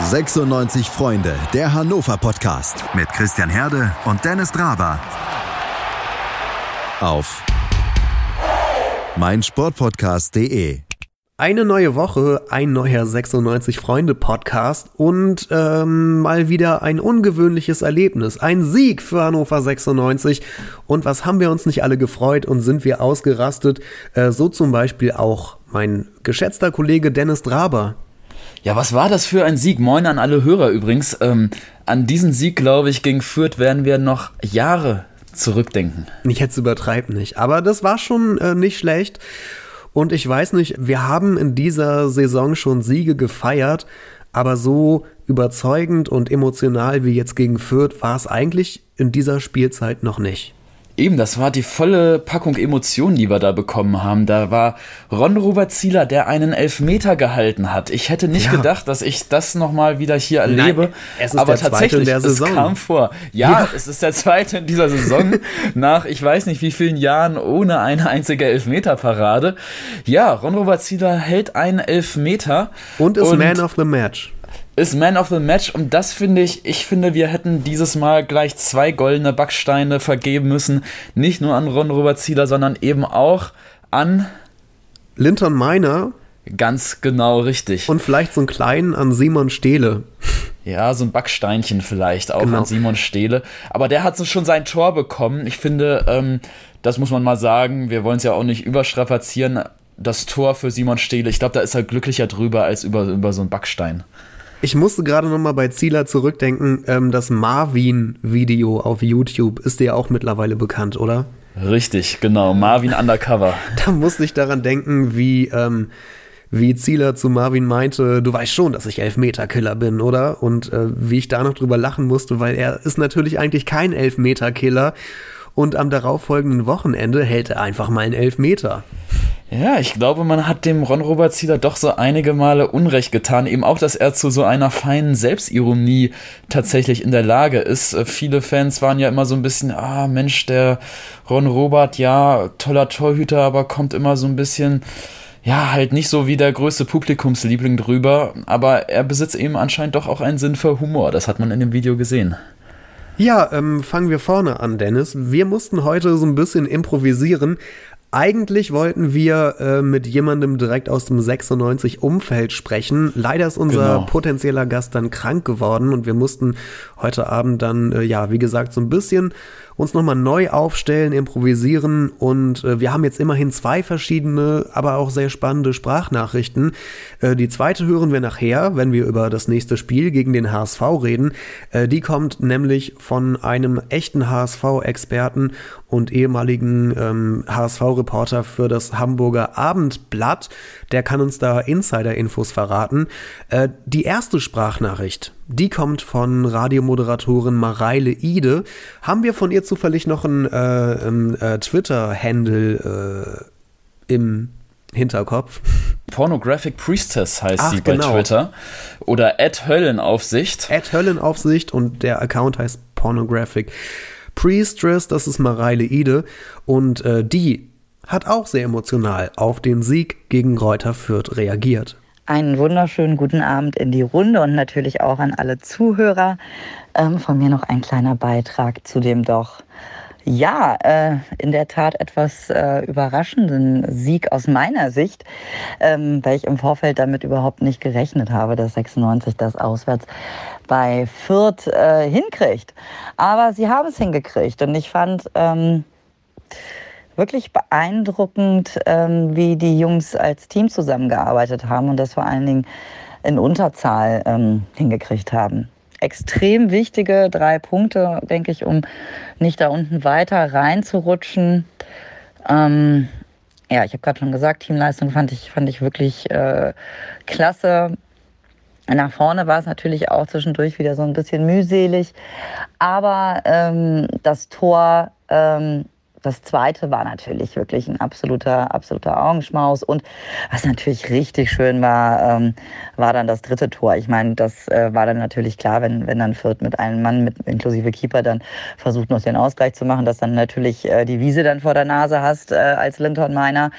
96 Freunde, der Hannover Podcast mit Christian Herde und Dennis Draber. Auf meinsportpodcast.de. Eine neue Woche, ein neuer 96 Freunde Podcast und ähm, mal wieder ein ungewöhnliches Erlebnis. Ein Sieg für Hannover 96. Und was haben wir uns nicht alle gefreut und sind wir ausgerastet? Äh, so zum Beispiel auch mein geschätzter Kollege Dennis Draber. Ja, was war das für ein Sieg? Moin an alle Hörer übrigens. Ähm, an diesen Sieg, glaube ich, gegen Fürth werden wir noch Jahre zurückdenken. Ich jetzt übertreib nicht, aber das war schon äh, nicht schlecht. Und ich weiß nicht, wir haben in dieser Saison schon Siege gefeiert, aber so überzeugend und emotional wie jetzt gegen Fürth war es eigentlich in dieser Spielzeit noch nicht. Eben, das war die volle Packung Emotionen, die wir da bekommen haben. Da war Ron Robert Zieler, der einen Elfmeter gehalten hat. Ich hätte nicht ja. gedacht, dass ich das nochmal wieder hier erlebe. Nein, es ist aber der tatsächlich, in der Saison. es kam vor. Ja, ja, es ist der zweite in dieser Saison nach ich weiß nicht wie vielen Jahren ohne eine einzige Elfmeterparade. Ja, Ron Robert Zieler hält einen Elfmeter. Und ist und Man of the Match ist Man of the Match und das finde ich, ich finde, wir hätten dieses Mal gleich zwei goldene Backsteine vergeben müssen. Nicht nur an Ron Robert Zieler, sondern eben auch an Linton Miner. Ganz genau richtig. Und vielleicht so einen kleinen an Simon Stehle. Ja, so ein Backsteinchen vielleicht auch genau. an Simon Stehle. Aber der hat schon sein Tor bekommen. Ich finde, ähm, das muss man mal sagen. Wir wollen es ja auch nicht überstrapazieren. Das Tor für Simon Stehle, ich glaube, da ist er glücklicher drüber als über, über so einen Backstein. Ich musste gerade noch mal bei Zieler zurückdenken. Ähm, das Marvin-Video auf YouTube ist dir auch mittlerweile bekannt, oder? Richtig, genau. Marvin Undercover. Da musste ich daran denken, wie, ähm, wie Zieler zu Marvin meinte, du weißt schon, dass ich Elfmeter-Killer bin, oder? Und äh, wie ich da noch drüber lachen musste, weil er ist natürlich eigentlich kein Elfmeter-Killer. Und am darauffolgenden Wochenende hält er einfach mal einen Elfmeter. Ja, ich glaube, man hat dem Ron Robert Zieler doch so einige Male Unrecht getan. Eben auch, dass er zu so einer feinen Selbstironie tatsächlich in der Lage ist. Äh, viele Fans waren ja immer so ein bisschen, ah Mensch, der Ron Robert, ja, toller Torhüter, aber kommt immer so ein bisschen, ja, halt nicht so wie der größte Publikumsliebling drüber. Aber er besitzt eben anscheinend doch auch einen Sinn für Humor. Das hat man in dem Video gesehen. Ja, ähm, fangen wir vorne an, Dennis. Wir mussten heute so ein bisschen improvisieren, eigentlich wollten wir äh, mit jemandem direkt aus dem 96 Umfeld sprechen. Leider ist unser genau. potenzieller Gast dann krank geworden und wir mussten heute Abend dann, äh, ja, wie gesagt, so ein bisschen uns nochmal neu aufstellen, improvisieren und äh, wir haben jetzt immerhin zwei verschiedene, aber auch sehr spannende Sprachnachrichten. Äh, die zweite hören wir nachher, wenn wir über das nächste Spiel gegen den HSV reden. Äh, die kommt nämlich von einem echten HSV-Experten und ehemaligen ähm, HSV-Reporter für das Hamburger Abendblatt. Der kann uns da Insider-Infos verraten. Äh, die erste Sprachnachricht, die kommt von Radiomoderatorin Mareile Ide. Haben wir von ihr zufällig noch einen äh, äh, Twitter-Handle äh, im Hinterkopf? Pornographic Priestess heißt Ach, sie bei genau. Twitter. Oder Ad Höllenaufsicht. Ad Höllenaufsicht und der Account heißt Pornographic Priestess, das ist Mareile Ide. Und äh, die hat auch sehr emotional auf den Sieg gegen Reuter Fürth reagiert. Einen wunderschönen guten Abend in die Runde und natürlich auch an alle Zuhörer. Ähm, von mir noch ein kleiner Beitrag zu dem doch, ja, äh, in der Tat etwas äh, überraschenden Sieg aus meiner Sicht, ähm, weil ich im Vorfeld damit überhaupt nicht gerechnet habe, dass 96 das auswärts bei Fürth äh, hinkriegt. Aber sie haben es hingekriegt und ich fand, ähm, wirklich beeindruckend, ähm, wie die Jungs als Team zusammengearbeitet haben und das vor allen Dingen in Unterzahl ähm, hingekriegt haben. Extrem wichtige drei Punkte, denke ich, um nicht da unten weiter reinzurutschen. Ähm, ja, ich habe gerade schon gesagt, Teamleistung fand ich, fand ich wirklich äh, klasse. Nach vorne war es natürlich auch zwischendurch wieder so ein bisschen mühselig. Aber ähm, das Tor ähm, das zweite war natürlich wirklich ein absoluter, absoluter Augenschmaus. Und was natürlich richtig schön war, ähm, war dann das dritte Tor. Ich meine, das äh, war dann natürlich klar, wenn, wenn dann Fürth mit einem Mann, mit inklusive Keeper, dann versucht noch den Ausgleich zu machen, dass dann natürlich äh, die Wiese dann vor der Nase hast äh, als Linton Miner.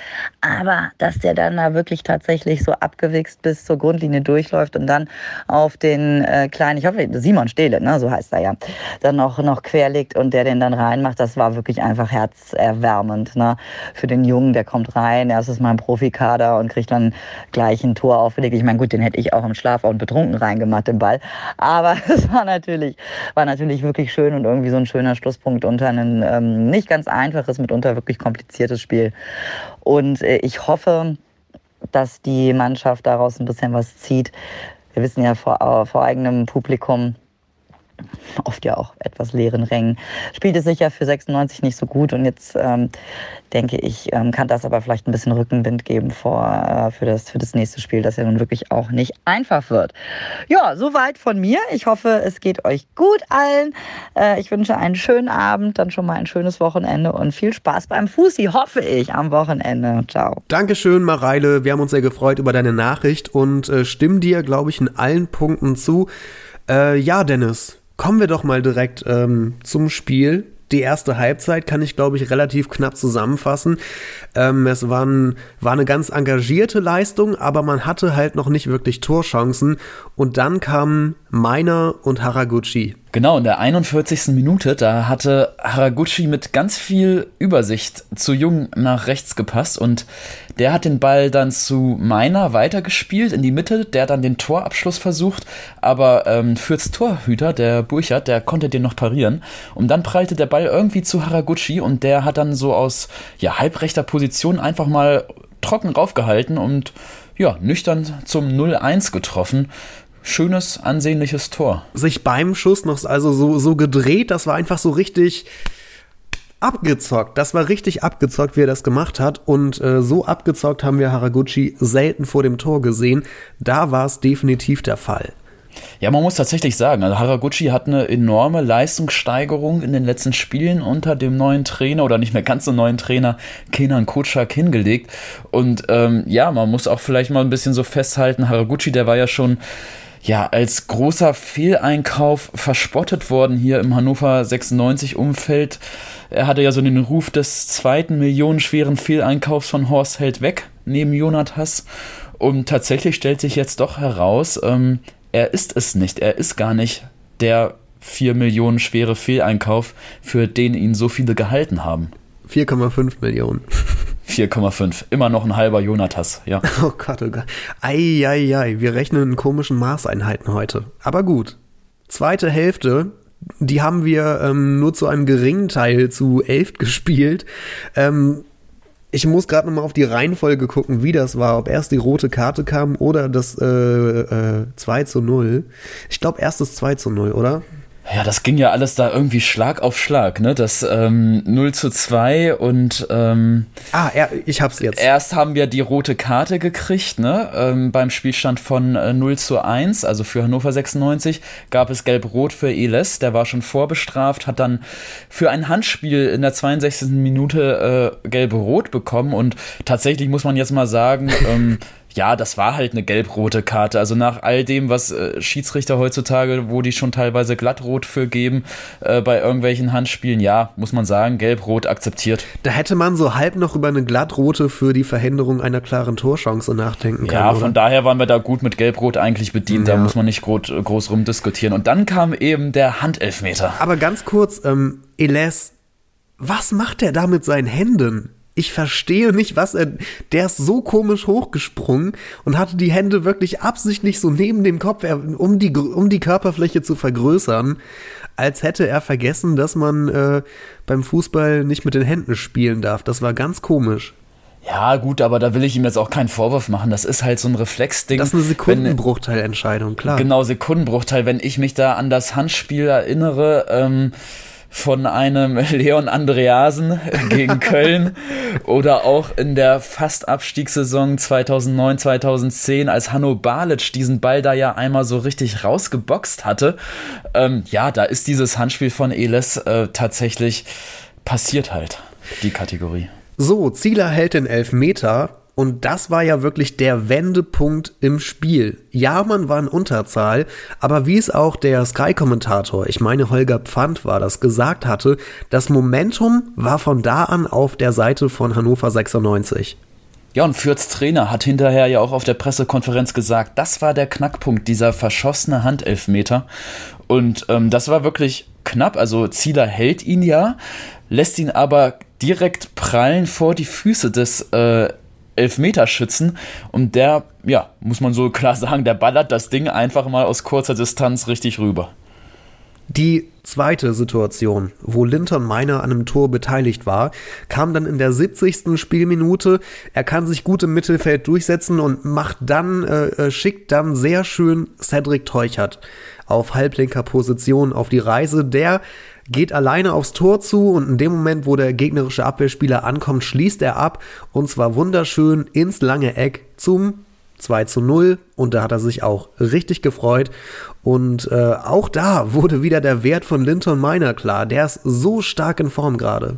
Aber dass der dann da wirklich tatsächlich so abgewichst bis zur Grundlinie durchläuft und dann auf den äh, kleinen, ich hoffe, Simon Stehle, ne, so heißt er ja, dann noch, noch querlegt und der den dann reinmacht, das war wirklich einfach herzerwärmend. Ne? Für den Jungen, der kommt rein, erstes Mal im Profikader und kriegt dann gleich ein Tor aufgelegt. Ich meine, gut, den hätte ich auch im Schlaf und betrunken reingemacht, den Ball. Aber es war natürlich, war natürlich wirklich schön und irgendwie so ein schöner Schlusspunkt unter ein ähm, nicht ganz einfaches, mitunter wirklich kompliziertes Spiel. Und äh, ich hoffe, dass die Mannschaft daraus ein bisschen was zieht. Wir wissen ja vor, vor eigenem Publikum, oft ja auch etwas leeren Rängen. Spielt es sicher für 96 nicht so gut und jetzt ähm, denke ich, ähm, kann das aber vielleicht ein bisschen Rückenwind geben vor, äh, für, das, für das nächste Spiel, das ja nun wirklich auch nicht einfach wird. Ja, soweit von mir. Ich hoffe, es geht euch gut allen. Äh, ich wünsche einen schönen Abend, dann schon mal ein schönes Wochenende und viel Spaß beim Fusi, hoffe ich, am Wochenende. Ciao. Dankeschön, Mareile. Wir haben uns sehr gefreut über deine Nachricht und äh, stimmen dir, glaube ich, in allen Punkten zu. Äh, ja, Dennis, Kommen wir doch mal direkt ähm, zum Spiel. Die erste Halbzeit kann ich, glaube ich, relativ knapp zusammenfassen. Ähm, es war, war eine ganz engagierte Leistung, aber man hatte halt noch nicht wirklich Torchancen. Und dann kamen Meiner und Haraguchi. Genau, in der 41. Minute, da hatte Haraguchi mit ganz viel Übersicht zu Jung nach rechts gepasst und der hat den Ball dann zu Meiner weitergespielt in die Mitte, der dann den Torabschluss versucht, aber ähm, Fürths Torhüter, der Burchard, der konnte den noch parieren und dann prallte der Ball irgendwie zu Haraguchi und der hat dann so aus ja, halbrechter Position einfach mal trocken raufgehalten und ja, nüchtern zum 0-1 getroffen schönes, ansehnliches Tor. Sich beim Schuss noch also so, so gedreht, das war einfach so richtig abgezockt. Das war richtig abgezockt, wie er das gemacht hat. Und äh, so abgezockt haben wir Haraguchi selten vor dem Tor gesehen. Da war es definitiv der Fall. Ja, man muss tatsächlich sagen, also Haraguchi hat eine enorme Leistungssteigerung in den letzten Spielen unter dem neuen Trainer oder nicht mehr ganz so neuen Trainer Kenan Kutschak hingelegt. Und ähm, ja, man muss auch vielleicht mal ein bisschen so festhalten, Haraguchi, der war ja schon ja, als großer Fehleinkauf verspottet worden hier im Hannover 96 Umfeld. Er hatte ja so den Ruf des zweiten millionenschweren Fehleinkaufs von Horst Held weg, neben Jonathas. Und tatsächlich stellt sich jetzt doch heraus, ähm, er ist es nicht. Er ist gar nicht der 4 Millionen schwere Fehleinkauf, für den ihn so viele gehalten haben. 4,5 Millionen. 4,5. Immer noch ein halber Jonathas, ja. Oh Gott, oh Gott. Eieiei, wir rechnen in komischen Maßeinheiten heute. Aber gut. Zweite Hälfte, die haben wir ähm, nur zu einem geringen Teil zu elf gespielt. Ähm, ich muss gerade noch mal auf die Reihenfolge gucken, wie das war. Ob erst die rote Karte kam oder das äh, äh, 2 zu 0. Ich glaube erst das 2 zu 0, oder? Ja, das ging ja alles da irgendwie Schlag auf Schlag, ne? Das ähm, 0 zu 2 und ähm, Ah, ja, ich hab's jetzt. Erst haben wir die rote Karte gekriegt, ne? Ähm, beim Spielstand von äh, 0 zu 1, also für Hannover 96, gab es Gelb-Rot für Eles, der war schon vorbestraft, hat dann für ein Handspiel in der 62. Minute äh, Gelb-Rot bekommen und tatsächlich muss man jetzt mal sagen, ähm, ja, das war halt eine gelb-rote Karte. Also nach all dem, was äh, Schiedsrichter heutzutage, wo die schon teilweise glattrot für geben, äh, bei irgendwelchen Handspielen, ja, muss man sagen, gelb-rot akzeptiert. Da hätte man so halb noch über eine glattrote für die Verhinderung einer klaren Torchance nachdenken können. Ja, von oder? daher waren wir da gut mit gelb-rot eigentlich bedient. Ja. Da muss man nicht groß, groß rumdiskutieren. Und dann kam eben der Handelfmeter. Aber ganz kurz, ähm, Eles, was macht er da mit seinen Händen? Ich verstehe nicht, was er. Der ist so komisch hochgesprungen und hatte die Hände wirklich absichtlich so neben dem Kopf, um die, um die Körperfläche zu vergrößern, als hätte er vergessen, dass man äh, beim Fußball nicht mit den Händen spielen darf. Das war ganz komisch. Ja, gut, aber da will ich ihm jetzt auch keinen Vorwurf machen. Das ist halt so ein Reflexding. Das ist eine Sekundenbruchteilentscheidung, klar. Genau, Sekundenbruchteil. Wenn ich mich da an das Handspiel erinnere, ähm, von einem Leon Andreasen gegen Köln oder auch in der Fast-Abstiegssaison 2009, 2010, als Hanno Balic diesen Ball da ja einmal so richtig rausgeboxt hatte. Ähm, ja, da ist dieses Handspiel von Eles äh, tatsächlich passiert halt. die Kategorie. So, Zieler hält den Elfmeter und das war ja wirklich der Wendepunkt im Spiel. Ja, man war in Unterzahl, aber wie es auch der Sky-Kommentator, ich meine Holger Pfand war das, gesagt hatte, das Momentum war von da an auf der Seite von Hannover 96. Ja, und Fürths Trainer hat hinterher ja auch auf der Pressekonferenz gesagt, das war der Knackpunkt, dieser verschossene Handelfmeter. Und ähm, das war wirklich knapp. Also Zieler hält ihn ja, lässt ihn aber direkt prallen vor die Füße des äh, Elfmeterschützen und der, ja, muss man so klar sagen, der ballert das Ding einfach mal aus kurzer Distanz richtig rüber. Die zweite Situation, wo Linton Meiner an einem Tor beteiligt war, kam dann in der 70. Spielminute. Er kann sich gut im Mittelfeld durchsetzen und macht dann, äh, äh, schickt dann sehr schön Cedric Teuchert auf halblinker Position auf die Reise. Der geht alleine aufs Tor zu und in dem Moment, wo der gegnerische Abwehrspieler ankommt, schließt er ab und zwar wunderschön ins lange Eck zum 2 zu 0 und da hat er sich auch richtig gefreut. Und äh, auch da wurde wieder der Wert von Linton Miner klar. Der ist so stark in Form gerade.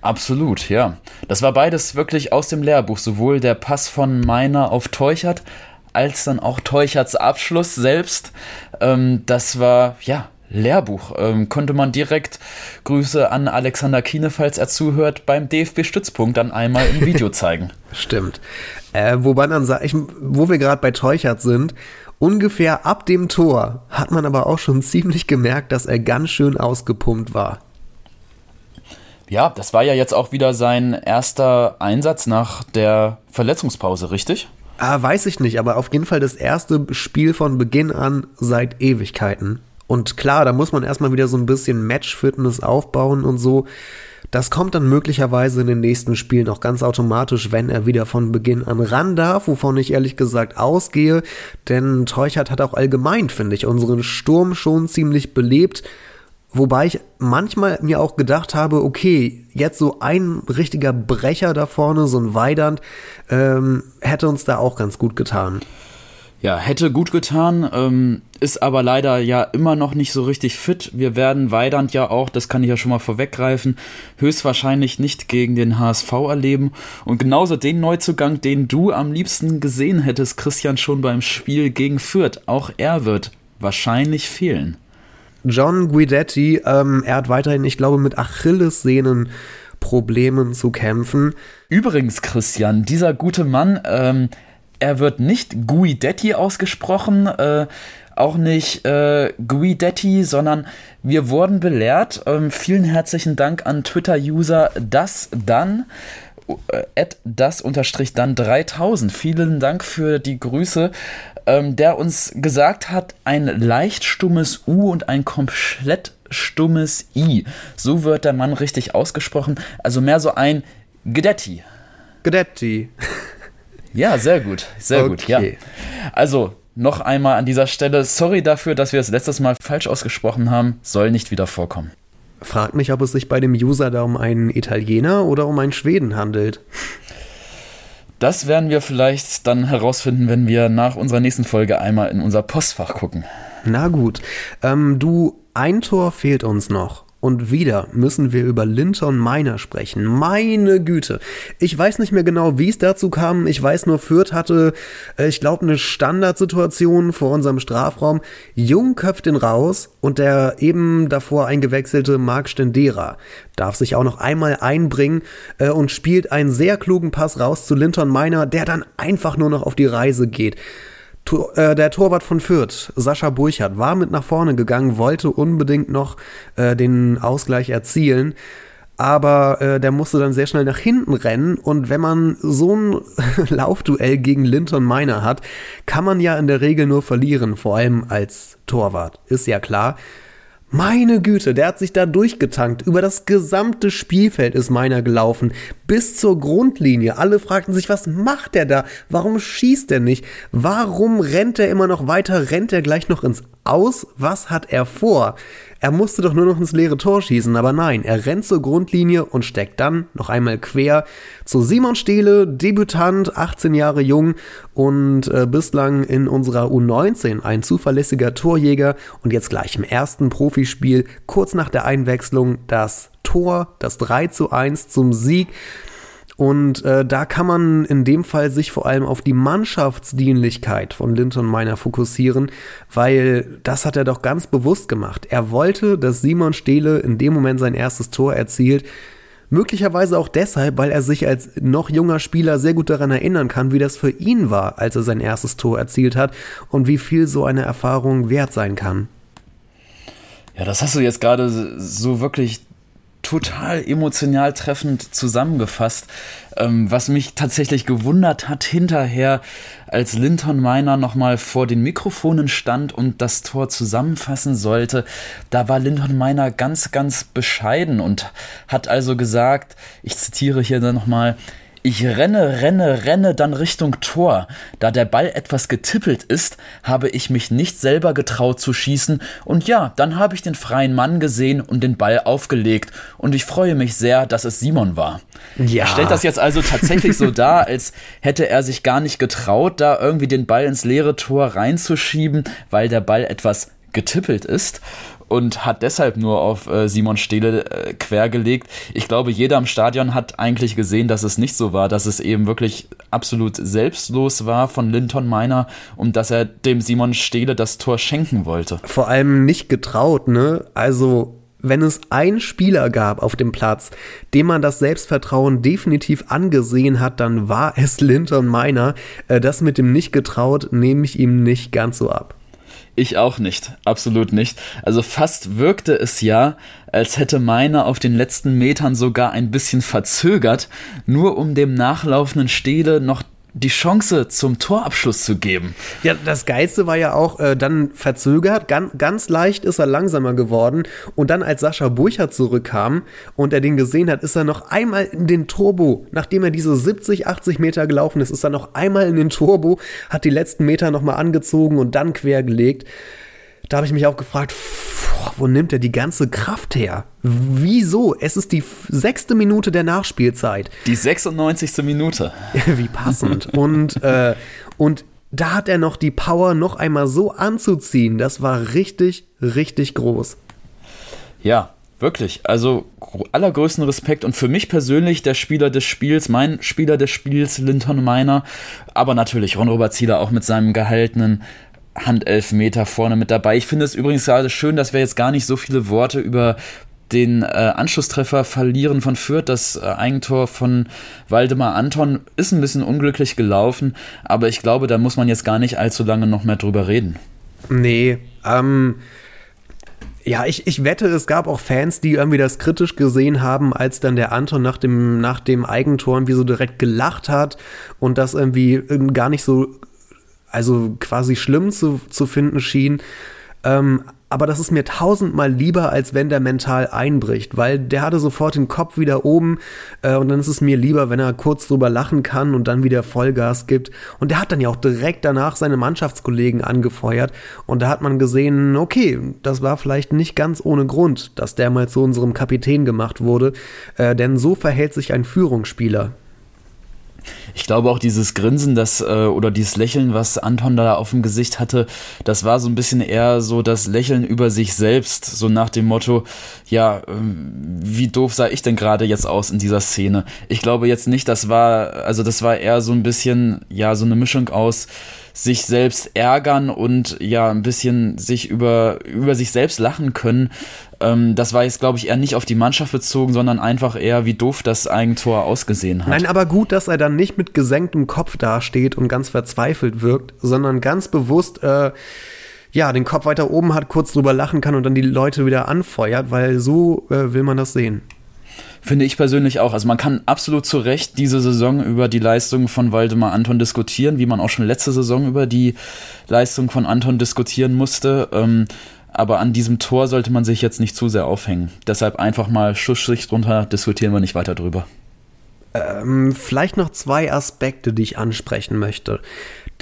Absolut, ja. Das war beides wirklich aus dem Lehrbuch. Sowohl der Pass von Miner auf Teuchert als dann auch Teucherts Abschluss selbst. Ähm, das war, ja, Lehrbuch. Ähm, konnte man direkt Grüße an Alexander Kiene, falls er zuhört, beim DFB-Stützpunkt dann einmal im Video zeigen. Stimmt. Äh, wobei dann sag ich, wo wir gerade bei Teuchert sind, ungefähr ab dem Tor hat man aber auch schon ziemlich gemerkt, dass er ganz schön ausgepumpt war. Ja, das war ja jetzt auch wieder sein erster Einsatz nach der Verletzungspause, richtig? Ah, weiß ich nicht, aber auf jeden Fall das erste Spiel von Beginn an seit Ewigkeiten. Und klar, da muss man erstmal wieder so ein bisschen Match-Fitness aufbauen und so. Das kommt dann möglicherweise in den nächsten Spielen auch ganz automatisch, wenn er wieder von Beginn an ran darf, wovon ich ehrlich gesagt ausgehe. Denn Teuchert hat auch allgemein, finde ich, unseren Sturm schon ziemlich belebt. Wobei ich manchmal mir auch gedacht habe, okay, jetzt so ein richtiger Brecher da vorne, so ein Weidand, ähm, hätte uns da auch ganz gut getan. Ja, hätte gut getan, ähm, ist aber leider ja immer noch nicht so richtig fit. Wir werden Weidand ja auch, das kann ich ja schon mal vorweggreifen, höchstwahrscheinlich nicht gegen den HSV erleben. Und genauso den Neuzugang, den du am liebsten gesehen hättest, Christian, schon beim Spiel gegen Fürth, auch er wird wahrscheinlich fehlen. John Guidetti, ähm, er hat weiterhin, ich glaube, mit Achillessehnen Problemen zu kämpfen. Übrigens, Christian, dieser gute Mann, ähm, er wird nicht Guidetti ausgesprochen, äh, auch nicht äh, Guidetti, sondern wir wurden belehrt. Ähm, vielen herzlichen Dank an Twitter-User das dann äh, at das unterstrich dann 3000. Vielen Dank für die Grüße, ähm, der uns gesagt hat, ein leicht stummes U und ein komplett stummes I. So wird der Mann richtig ausgesprochen. Also mehr so ein Gedetti. Gedetti. Ja, sehr gut, sehr okay. gut, ja. Also, noch einmal an dieser Stelle, sorry dafür, dass wir es letztes Mal falsch ausgesprochen haben, soll nicht wieder vorkommen. Fragt mich, ob es sich bei dem User da um einen Italiener oder um einen Schweden handelt. Das werden wir vielleicht dann herausfinden, wenn wir nach unserer nächsten Folge einmal in unser Postfach gucken. Na gut. Ähm, du, ein Tor fehlt uns noch. Und wieder müssen wir über Linton Miner sprechen. Meine Güte. Ich weiß nicht mehr genau, wie es dazu kam. Ich weiß nur, Fürth hatte, äh, ich glaube, eine Standardsituation vor unserem Strafraum. Jung köpft ihn raus und der eben davor eingewechselte Marc Stendera darf sich auch noch einmal einbringen äh, und spielt einen sehr klugen Pass raus zu Linton Miner, der dann einfach nur noch auf die Reise geht. Äh, der Torwart von Fürth, Sascha Burchardt, war mit nach vorne gegangen, wollte unbedingt noch äh, den Ausgleich erzielen. Aber äh, der musste dann sehr schnell nach hinten rennen. Und wenn man so ein Laufduell gegen Linton Miner hat, kann man ja in der Regel nur verlieren, vor allem als Torwart. Ist ja klar. Meine Güte, der hat sich da durchgetankt. Über das gesamte Spielfeld ist meiner gelaufen. Bis zur Grundlinie. Alle fragten sich, was macht der da? Warum schießt er nicht? Warum rennt er immer noch weiter? Rennt er gleich noch ins Aus? Was hat er vor? Er musste doch nur noch ins leere Tor schießen, aber nein, er rennt zur Grundlinie und steckt dann noch einmal quer zu Simon Stehle, Debütant, 18 Jahre jung und äh, bislang in unserer U19 ein zuverlässiger Torjäger und jetzt gleich im ersten Profispiel kurz nach der Einwechslung das Tor, das 3 zu 1 zum Sieg. Und äh, da kann man in dem Fall sich vor allem auf die Mannschaftsdienlichkeit von Linton Miner fokussieren, weil das hat er doch ganz bewusst gemacht. Er wollte, dass Simon Steele in dem Moment sein erstes Tor erzielt. Möglicherweise auch deshalb, weil er sich als noch junger Spieler sehr gut daran erinnern kann, wie das für ihn war, als er sein erstes Tor erzielt hat und wie viel so eine Erfahrung wert sein kann. Ja, das hast du jetzt gerade so wirklich total emotional treffend zusammengefasst. Ähm, was mich tatsächlich gewundert hat hinterher, als Linton Miner nochmal vor den Mikrofonen stand und das Tor zusammenfassen sollte, da war Linton Miner ganz, ganz bescheiden und hat also gesagt, ich zitiere hier dann nochmal, ich renne, renne, renne dann Richtung Tor. Da der Ball etwas getippelt ist, habe ich mich nicht selber getraut zu schießen und ja, dann habe ich den freien Mann gesehen und den Ball aufgelegt und ich freue mich sehr, dass es Simon war. Ja. Er stellt das jetzt also tatsächlich so dar, als hätte er sich gar nicht getraut, da irgendwie den Ball ins leere Tor reinzuschieben, weil der Ball etwas getippelt ist und hat deshalb nur auf äh, Simon Steele äh, quergelegt. Ich glaube, jeder im Stadion hat eigentlich gesehen, dass es nicht so war, dass es eben wirklich absolut selbstlos war von Linton Meiner und dass er dem Simon Steele das Tor schenken wollte. Vor allem nicht getraut, ne? Also wenn es einen Spieler gab auf dem Platz, dem man das Selbstvertrauen definitiv angesehen hat, dann war es Linton Meiner. Äh, das mit dem nicht getraut nehme ich ihm nicht ganz so ab. Ich auch nicht, absolut nicht. Also fast wirkte es ja, als hätte meiner auf den letzten Metern sogar ein bisschen verzögert, nur um dem nachlaufenden Stele noch die Chance zum Torabschluss zu geben. Ja, das Geilste war ja auch äh, dann verzögert, ganz, ganz leicht ist er langsamer geworden und dann als Sascha Burchardt zurückkam und er den gesehen hat, ist er noch einmal in den Turbo, nachdem er diese 70, 80 Meter gelaufen ist, ist er noch einmal in den Turbo, hat die letzten Meter nochmal angezogen und dann quergelegt. Da habe ich mich auch gefragt, boah, wo nimmt er die ganze Kraft her? Wieso? Es ist die sechste Minute der Nachspielzeit. Die 96. Minute. Wie passend. und, äh, und da hat er noch die Power, noch einmal so anzuziehen. Das war richtig, richtig groß. Ja, Wirklich, also allergrößten Respekt und für mich persönlich der Spieler des Spiels, mein Spieler des Spiels, Linton Miner, aber natürlich Ron-Robert Zieler auch mit seinem gehaltenen Handelfmeter vorne mit dabei. Ich finde es übrigens gerade schön, dass wir jetzt gar nicht so viele Worte über den äh, Anschlusstreffer verlieren von Fürth. Das äh, Eigentor von Waldemar Anton ist ein bisschen unglücklich gelaufen, aber ich glaube, da muss man jetzt gar nicht allzu lange noch mehr drüber reden. Nee, ähm, ja, ich, ich wette, es gab auch Fans, die irgendwie das kritisch gesehen haben, als dann der Anton nach dem, nach dem Eigentor irgendwie so direkt gelacht hat und das irgendwie gar nicht so also quasi schlimm zu, zu finden schien. Ähm, aber das ist mir tausendmal lieber, als wenn der mental einbricht, weil der hatte sofort den Kopf wieder oben äh, und dann ist es mir lieber, wenn er kurz drüber lachen kann und dann wieder Vollgas gibt. Und der hat dann ja auch direkt danach seine Mannschaftskollegen angefeuert und da hat man gesehen, okay, das war vielleicht nicht ganz ohne Grund, dass der mal zu unserem Kapitän gemacht wurde, äh, denn so verhält sich ein Führungsspieler. Ich glaube auch dieses Grinsen, das äh, oder dieses Lächeln, was Anton da auf dem Gesicht hatte, das war so ein bisschen eher so das Lächeln über sich selbst, so nach dem Motto, ja, äh, wie doof sah ich denn gerade jetzt aus in dieser Szene? Ich glaube jetzt nicht, das war, also das war eher so ein bisschen, ja, so eine Mischung aus sich selbst ärgern und ja, ein bisschen sich über, über sich selbst lachen können. Ähm, das war jetzt, glaube ich, eher nicht auf die Mannschaft bezogen, sondern einfach eher, wie doof das Eigentor ausgesehen hat. Nein, aber gut, dass er dann nicht mit gesenktem Kopf dasteht und ganz verzweifelt wirkt, sondern ganz bewusst, äh, ja, den Kopf weiter oben hat, kurz drüber lachen kann und dann die Leute wieder anfeuert, weil so äh, will man das sehen. Finde ich persönlich auch. Also man kann absolut zu Recht diese Saison über die Leistung von Waldemar Anton diskutieren, wie man auch schon letzte Saison über die Leistung von Anton diskutieren musste. Ähm, aber an diesem Tor sollte man sich jetzt nicht zu sehr aufhängen. Deshalb einfach mal Schussschicht drunter, diskutieren wir nicht weiter drüber. Ähm, vielleicht noch zwei Aspekte, die ich ansprechen möchte.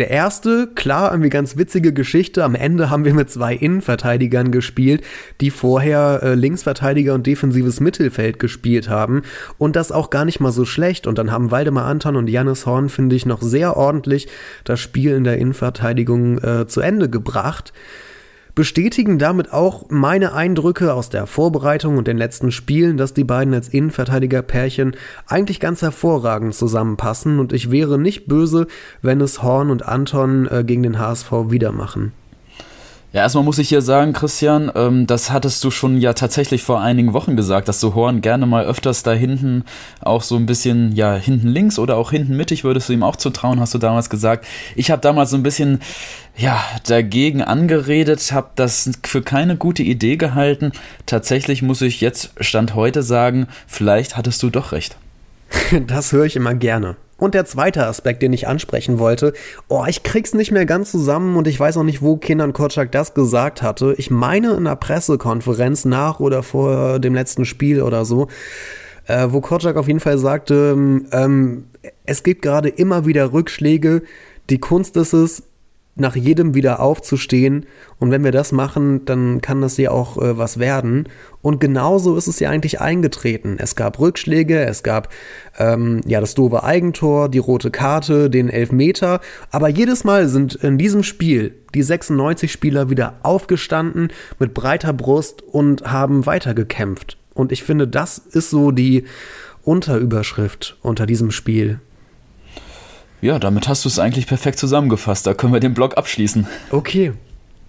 Der erste, klar, irgendwie ganz witzige Geschichte. Am Ende haben wir mit zwei Innenverteidigern gespielt, die vorher äh, Linksverteidiger und defensives Mittelfeld gespielt haben. Und das auch gar nicht mal so schlecht. Und dann haben Waldemar Anton und Jannis Horn, finde ich, noch sehr ordentlich das Spiel in der Innenverteidigung äh, zu Ende gebracht. Bestätigen damit auch meine Eindrücke aus der Vorbereitung und den letzten Spielen, dass die beiden als Innenverteidiger-Pärchen eigentlich ganz hervorragend zusammenpassen und ich wäre nicht böse, wenn es Horn und Anton äh, gegen den HSV wieder machen. Ja, erstmal muss ich hier sagen, Christian, ähm, das hattest du schon ja tatsächlich vor einigen Wochen gesagt, dass du Horn gerne mal öfters da hinten auch so ein bisschen, ja, hinten links oder auch hinten mittig würdest du ihm auch zutrauen, hast du damals gesagt. Ich habe damals so ein bisschen, ja, dagegen angeredet, habe das für keine gute Idee gehalten. Tatsächlich muss ich jetzt, Stand heute sagen, vielleicht hattest du doch recht. Das höre ich immer gerne. Und der zweite Aspekt, den ich ansprechen wollte, oh, ich krieg's nicht mehr ganz zusammen und ich weiß auch nicht, wo Kindern Kotschak das gesagt hatte. Ich meine in einer Pressekonferenz nach oder vor dem letzten Spiel oder so, äh, wo Kotschak auf jeden Fall sagte, ähm, es gibt gerade immer wieder Rückschläge. Die Kunst ist es, nach jedem wieder aufzustehen. Und wenn wir das machen, dann kann das ja auch äh, was werden. Und genauso ist es ja eigentlich eingetreten. Es gab Rückschläge, es gab ähm, ja das doofe Eigentor, die rote Karte, den Elfmeter. Aber jedes Mal sind in diesem Spiel die 96 Spieler wieder aufgestanden mit breiter Brust und haben weitergekämpft. Und ich finde, das ist so die Unterüberschrift unter diesem Spiel. Ja, damit hast du es eigentlich perfekt zusammengefasst. Da können wir den Blog abschließen. Okay,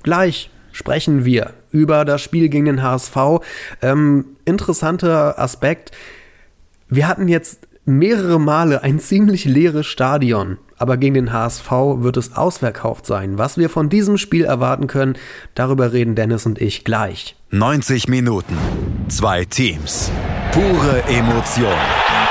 gleich sprechen wir über das Spiel gegen den HSV. Ähm, interessanter Aspekt. Wir hatten jetzt mehrere Male ein ziemlich leeres Stadion, aber gegen den HSV wird es ausverkauft sein. Was wir von diesem Spiel erwarten können, darüber reden Dennis und ich gleich. 90 Minuten, zwei Teams, pure Emotion.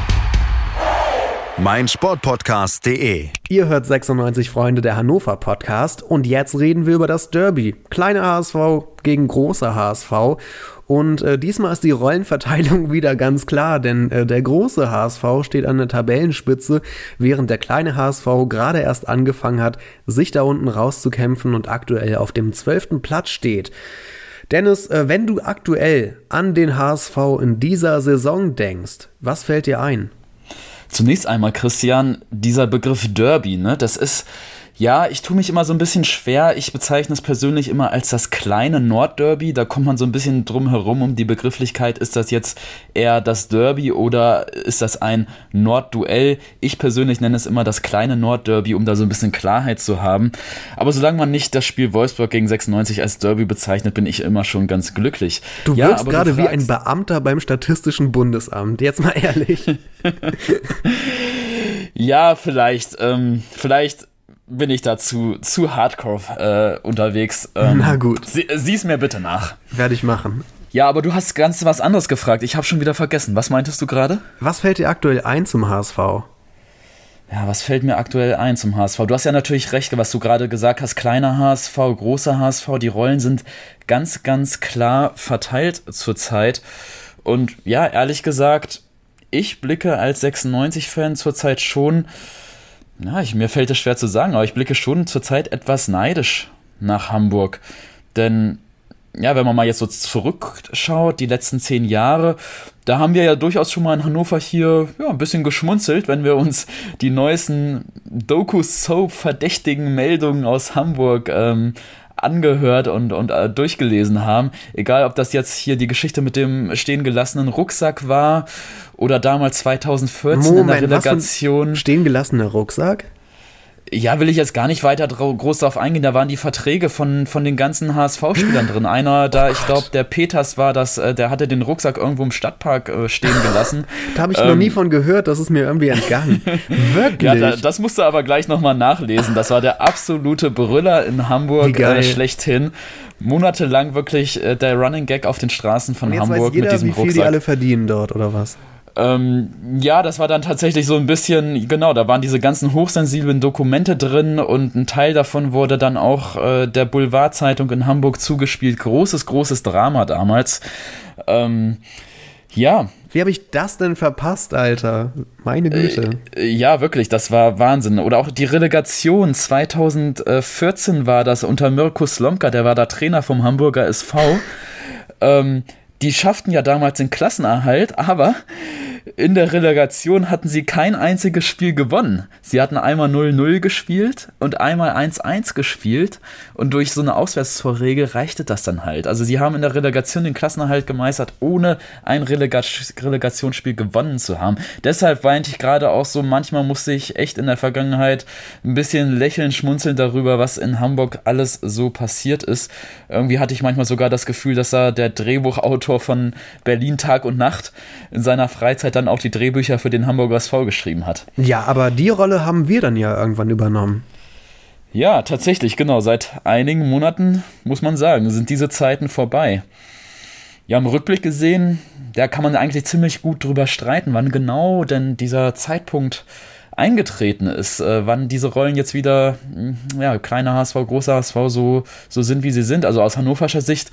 meinsportpodcast.de. Ihr hört 96 Freunde der Hannover Podcast und jetzt reden wir über das Derby. Kleiner HSV gegen großer HSV. Und äh, diesmal ist die Rollenverteilung wieder ganz klar, denn äh, der große HSV steht an der Tabellenspitze, während der kleine HSV gerade erst angefangen hat, sich da unten rauszukämpfen und aktuell auf dem zwölften Platz steht. Dennis, äh, wenn du aktuell an den HSV in dieser Saison denkst, was fällt dir ein? Zunächst einmal, Christian, dieser Begriff Derby, ne, das ist, ja, ich tue mich immer so ein bisschen schwer. Ich bezeichne es persönlich immer als das kleine Nordderby. Da kommt man so ein bisschen drum herum um die Begrifflichkeit. Ist das jetzt eher das Derby oder ist das ein Nordduell? Ich persönlich nenne es immer das kleine Nordderby, um da so ein bisschen Klarheit zu haben. Aber solange man nicht das Spiel Wolfsburg gegen 96 als Derby bezeichnet, bin ich immer schon ganz glücklich. Du ja, wirkst gerade wie ein Beamter beim Statistischen Bundesamt. Jetzt mal ehrlich. ja, vielleicht. Ähm, vielleicht bin ich dazu zu hardcore äh, unterwegs. Ähm, Na gut. Sie, sieh's mir bitte nach. Werde ich machen. Ja, aber du hast ganz was anderes gefragt. Ich habe schon wieder vergessen. Was meintest du gerade? Was fällt dir aktuell ein zum HSV? Ja, was fällt mir aktuell ein zum HSV? Du hast ja natürlich recht, was du gerade gesagt hast. Kleiner HSV, großer HSV. Die Rollen sind ganz, ganz klar verteilt zurzeit. Und ja, ehrlich gesagt, ich blicke als 96-Fan zurzeit schon na, ich, mir fällt es schwer zu sagen, aber ich blicke schon zurzeit etwas neidisch nach Hamburg. Denn, ja, wenn man mal jetzt so zurückschaut, die letzten zehn Jahre, da haben wir ja durchaus schon mal in Hannover hier ja, ein bisschen geschmunzelt, wenn wir uns die neuesten Doku-Soap-verdächtigen Meldungen aus Hamburg ähm, angehört und, und äh, durchgelesen haben. Egal, ob das jetzt hier die Geschichte mit dem stehen gelassenen Rucksack war oder damals 2014 Moment, in der Relegation. stehen gelassener Rucksack? Ja, will ich jetzt gar nicht weiter groß darauf eingehen. Da waren die Verträge von, von den ganzen HSV-Spielern drin. Einer, da oh ich glaube, der Peters war das, äh, der hatte den Rucksack irgendwo im Stadtpark äh, stehen gelassen. da habe ich ähm, noch nie von gehört, das ist mir irgendwie entgangen. Wirklich? Ja, da, das musst du aber gleich nochmal nachlesen. Das war der absolute Brüller in Hamburg äh, schlechthin. Monatelang wirklich äh, der Running Gag auf den Straßen von Hamburg jeder, mit diesem wie viel Rucksack. die alle verdienen dort, oder was? Ähm, ja, das war dann tatsächlich so ein bisschen, genau, da waren diese ganzen hochsensiblen Dokumente drin und ein Teil davon wurde dann auch äh, der Boulevardzeitung in Hamburg zugespielt. Großes, großes Drama damals. Ähm, Ja. Wie habe ich das denn verpasst, Alter? Meine Güte. Äh, ja, wirklich, das war Wahnsinn. Oder auch die Relegation 2014 war das unter Mirko Slomka, der war da Trainer vom Hamburger SV. ähm, die schafften ja damals den Klassenerhalt, aber in der Relegation hatten sie kein einziges Spiel gewonnen. Sie hatten einmal 0-0 gespielt und einmal 1-1 gespielt und durch so eine Auswärtstorregel reichte das dann halt. Also sie haben in der Relegation den Klassenerhalt gemeistert, ohne ein Relega Relegationsspiel gewonnen zu haben. Deshalb weinte ich gerade auch so, manchmal musste ich echt in der Vergangenheit ein bisschen lächeln, schmunzeln darüber, was in Hamburg alles so passiert ist. Irgendwie hatte ich manchmal sogar das Gefühl, dass da der Drehbuchautor von Berlin Tag und Nacht in seiner Freizeit dann auch die Drehbücher für den Hamburger SV geschrieben hat. Ja, aber die Rolle haben wir dann ja irgendwann übernommen. Ja, tatsächlich, genau. Seit einigen Monaten, muss man sagen, sind diese Zeiten vorbei. Ja, im Rückblick gesehen, da kann man eigentlich ziemlich gut drüber streiten, wann genau denn dieser Zeitpunkt eingetreten ist, äh, wann diese Rollen jetzt wieder, hm, ja, kleiner HSV, großer HSV so, so sind, wie sie sind. Also aus hannoverscher Sicht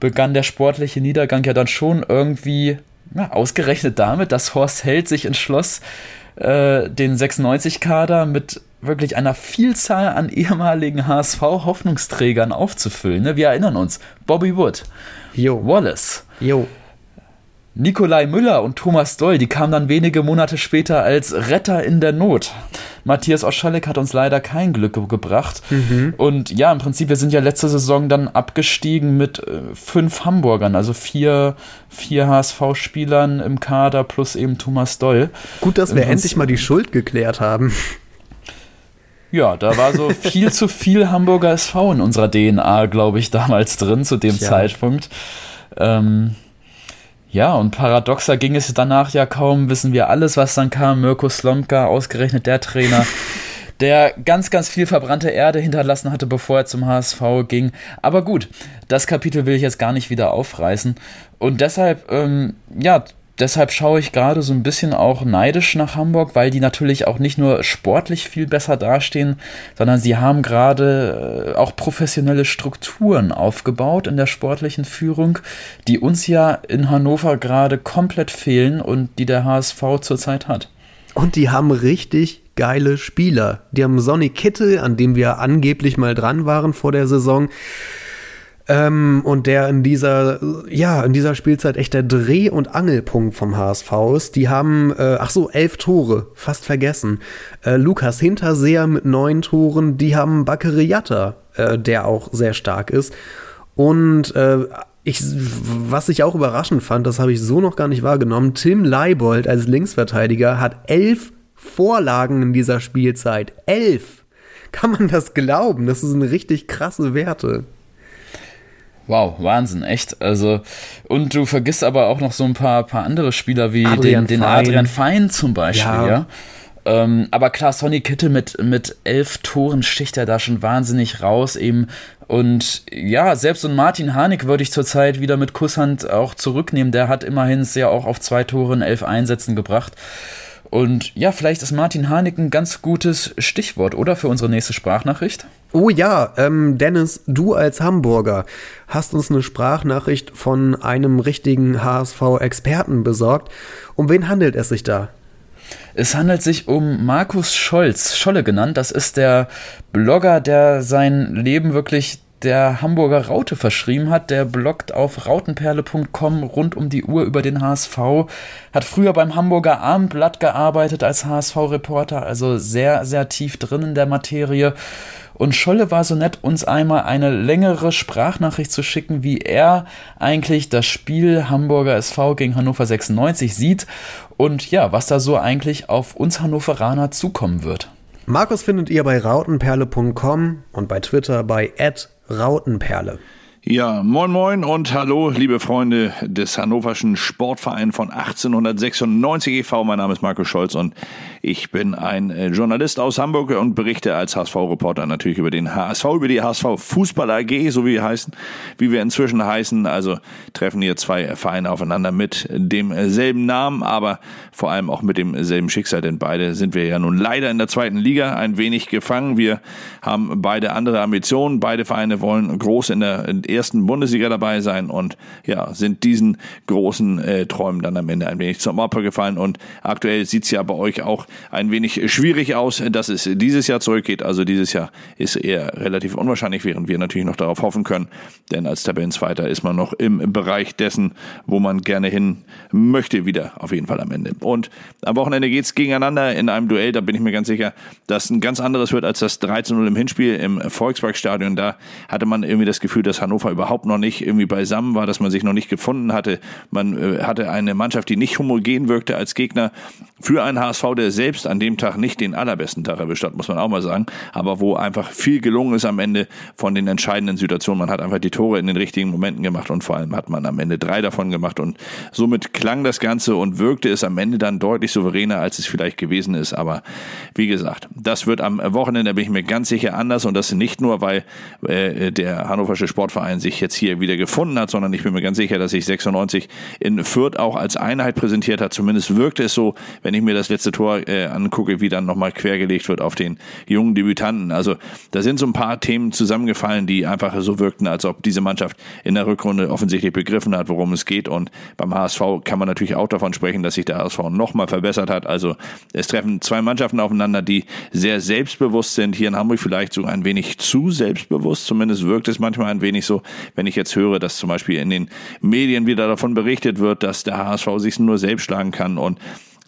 begann der sportliche Niedergang ja dann schon irgendwie ja, ausgerechnet damit, dass Horst Held sich entschloss, äh, den 96-Kader mit wirklich einer Vielzahl an ehemaligen HSV-Hoffnungsträgern aufzufüllen. Ne? Wir erinnern uns, Bobby Wood, jo. Wallace, jo. Nikolai Müller und Thomas Doll, die kamen dann wenige Monate später als Retter in der Not. Matthias Oschalek hat uns leider kein Glück gebracht. Mhm. Und ja, im Prinzip, wir sind ja letzte Saison dann abgestiegen mit äh, fünf Hamburgern, also vier, vier HSV-Spielern im Kader plus eben Thomas Doll. Gut, dass wir endlich mal die Schuld geklärt haben. Ja, da war so viel zu viel Hamburger SV in unserer DNA, glaube ich, damals drin zu dem ja. Zeitpunkt. Ähm, ja, und paradoxer ging es danach ja kaum, wissen wir alles, was dann kam. Mirko Slomka, ausgerechnet der Trainer, der ganz, ganz viel verbrannte Erde hinterlassen hatte, bevor er zum HSV ging. Aber gut, das Kapitel will ich jetzt gar nicht wieder aufreißen. Und deshalb, ähm, ja, deshalb schaue ich gerade so ein bisschen auch neidisch nach Hamburg, weil die natürlich auch nicht nur sportlich viel besser dastehen, sondern sie haben gerade äh, auch professionelle Strukturen aufgebaut in der sportlichen Führung, die uns ja in Hannover gerade komplett fehlen und die der HSV zurzeit hat. Und die haben richtig geile Spieler. Die haben Sonny Kittel, an dem wir angeblich mal dran waren vor der Saison. Ähm, und der in dieser, ja, in dieser Spielzeit echt der Dreh- und Angelpunkt vom HSV ist. Die haben, äh, ach so, elf Tore, fast vergessen. Äh, Lukas Hinterseher mit neun Toren, die haben Bakary Yatta, äh, der auch sehr stark ist. Und äh, ich, was ich auch überraschend fand, das habe ich so noch gar nicht wahrgenommen, Tim Leibold als Linksverteidiger hat elf Vorlagen in dieser Spielzeit. Elf! Kann man das glauben? Das sind richtig krasse Werte. Wow, Wahnsinn, echt. Also, und du vergisst aber auch noch so ein paar, paar andere Spieler wie Adrian den, den Adrian Fein zum Beispiel, ja. ja? Ähm, aber klar, Sonny Kittel mit, mit elf Toren sticht er da schon wahnsinnig raus eben. Und ja, selbst so ein Martin Harnik würde ich zurzeit wieder mit Kusshand auch zurücknehmen. Der hat immerhin es ja auch auf zwei Toren elf Einsätzen gebracht. Und ja, vielleicht ist Martin Harnik ein ganz gutes Stichwort, oder? Für unsere nächste Sprachnachricht? Oh ja, ähm, Dennis, du als Hamburger hast uns eine Sprachnachricht von einem richtigen HSV-Experten besorgt. Um wen handelt es sich da? Es handelt sich um Markus Scholz, Scholle genannt. Das ist der Blogger, der sein Leben wirklich der Hamburger Raute verschrieben hat. Der bloggt auf rautenperle.com rund um die Uhr über den HSV. Hat früher beim Hamburger Abendblatt gearbeitet als HSV-Reporter, also sehr, sehr tief drin in der Materie. Und Scholle war so nett, uns einmal eine längere Sprachnachricht zu schicken, wie er eigentlich das Spiel Hamburger SV gegen Hannover 96 sieht und ja, was da so eigentlich auf uns Hannoveraner zukommen wird. Markus findet ihr bei rautenperle.com und bei Twitter bei Rautenperle. Ja, moin moin und hallo, liebe Freunde des Hannoverschen Sportvereins von 1896 e.V. Mein Name ist Marco Scholz und ich bin ein äh, Journalist aus Hamburg und berichte als HSV-Reporter natürlich über den HSV, über die HSV Fußball AG, so wie wir heißen, wie wir inzwischen heißen. Also treffen hier zwei Vereine aufeinander mit demselben Namen, aber vor allem auch mit demselben Schicksal, denn beide sind wir ja nun leider in der zweiten Liga ein wenig gefangen. Wir haben beide andere Ambitionen. Beide Vereine wollen groß in der ersten Bundesliga dabei sein und ja, sind diesen großen äh, Träumen dann am Ende ein wenig zum Opfer gefallen. Und aktuell sieht es ja bei euch auch ein wenig schwierig aus, dass es dieses Jahr zurückgeht. Also dieses Jahr ist eher relativ unwahrscheinlich, während wir natürlich noch darauf hoffen können. Denn als Tabellenzweiter ist man noch im Bereich dessen, wo man gerne hin möchte, wieder auf jeden Fall am Ende. Und am Wochenende geht es gegeneinander in einem Duell, da bin ich mir ganz sicher, dass ein ganz anderes wird als das 13-0 im Hinspiel im Volksparkstadion. Da hatte man irgendwie das Gefühl, dass Hannover überhaupt noch nicht irgendwie beisammen war, dass man sich noch nicht gefunden hatte. Man äh, hatte eine Mannschaft, die nicht homogen wirkte als Gegner für einen HSV, der selbst an dem Tag nicht den allerbesten Tag erwischt hat, muss man auch mal sagen, aber wo einfach viel gelungen ist am Ende von den entscheidenden Situationen. Man hat einfach die Tore in den richtigen Momenten gemacht und vor allem hat man am Ende drei davon gemacht und somit klang das Ganze und wirkte es am Ende dann deutlich souveräner, als es vielleicht gewesen ist. Aber wie gesagt, das wird am Wochenende, da bin ich mir ganz sicher anders und das nicht nur, weil äh, der Hannoversche Sportverein sich jetzt hier wieder gefunden hat, sondern ich bin mir ganz sicher, dass sich 96 in Fürth auch als Einheit präsentiert hat. Zumindest wirkte es so, wenn ich mir das letzte Tor äh, angucke, wie dann nochmal quergelegt wird auf den jungen Debütanten. Also da sind so ein paar Themen zusammengefallen, die einfach so wirkten, als ob diese Mannschaft in der Rückrunde offensichtlich begriffen hat, worum es geht. Und beim HSV kann man natürlich auch davon sprechen, dass sich der HSV nochmal verbessert hat. Also es treffen zwei Mannschaften aufeinander, die sehr selbstbewusst sind. Hier in Hamburg vielleicht sogar ein wenig zu selbstbewusst. Zumindest wirkt es manchmal ein wenig so, wenn ich jetzt höre, dass zum Beispiel in den Medien wieder davon berichtet wird, dass der HSV sich nur selbst schlagen kann und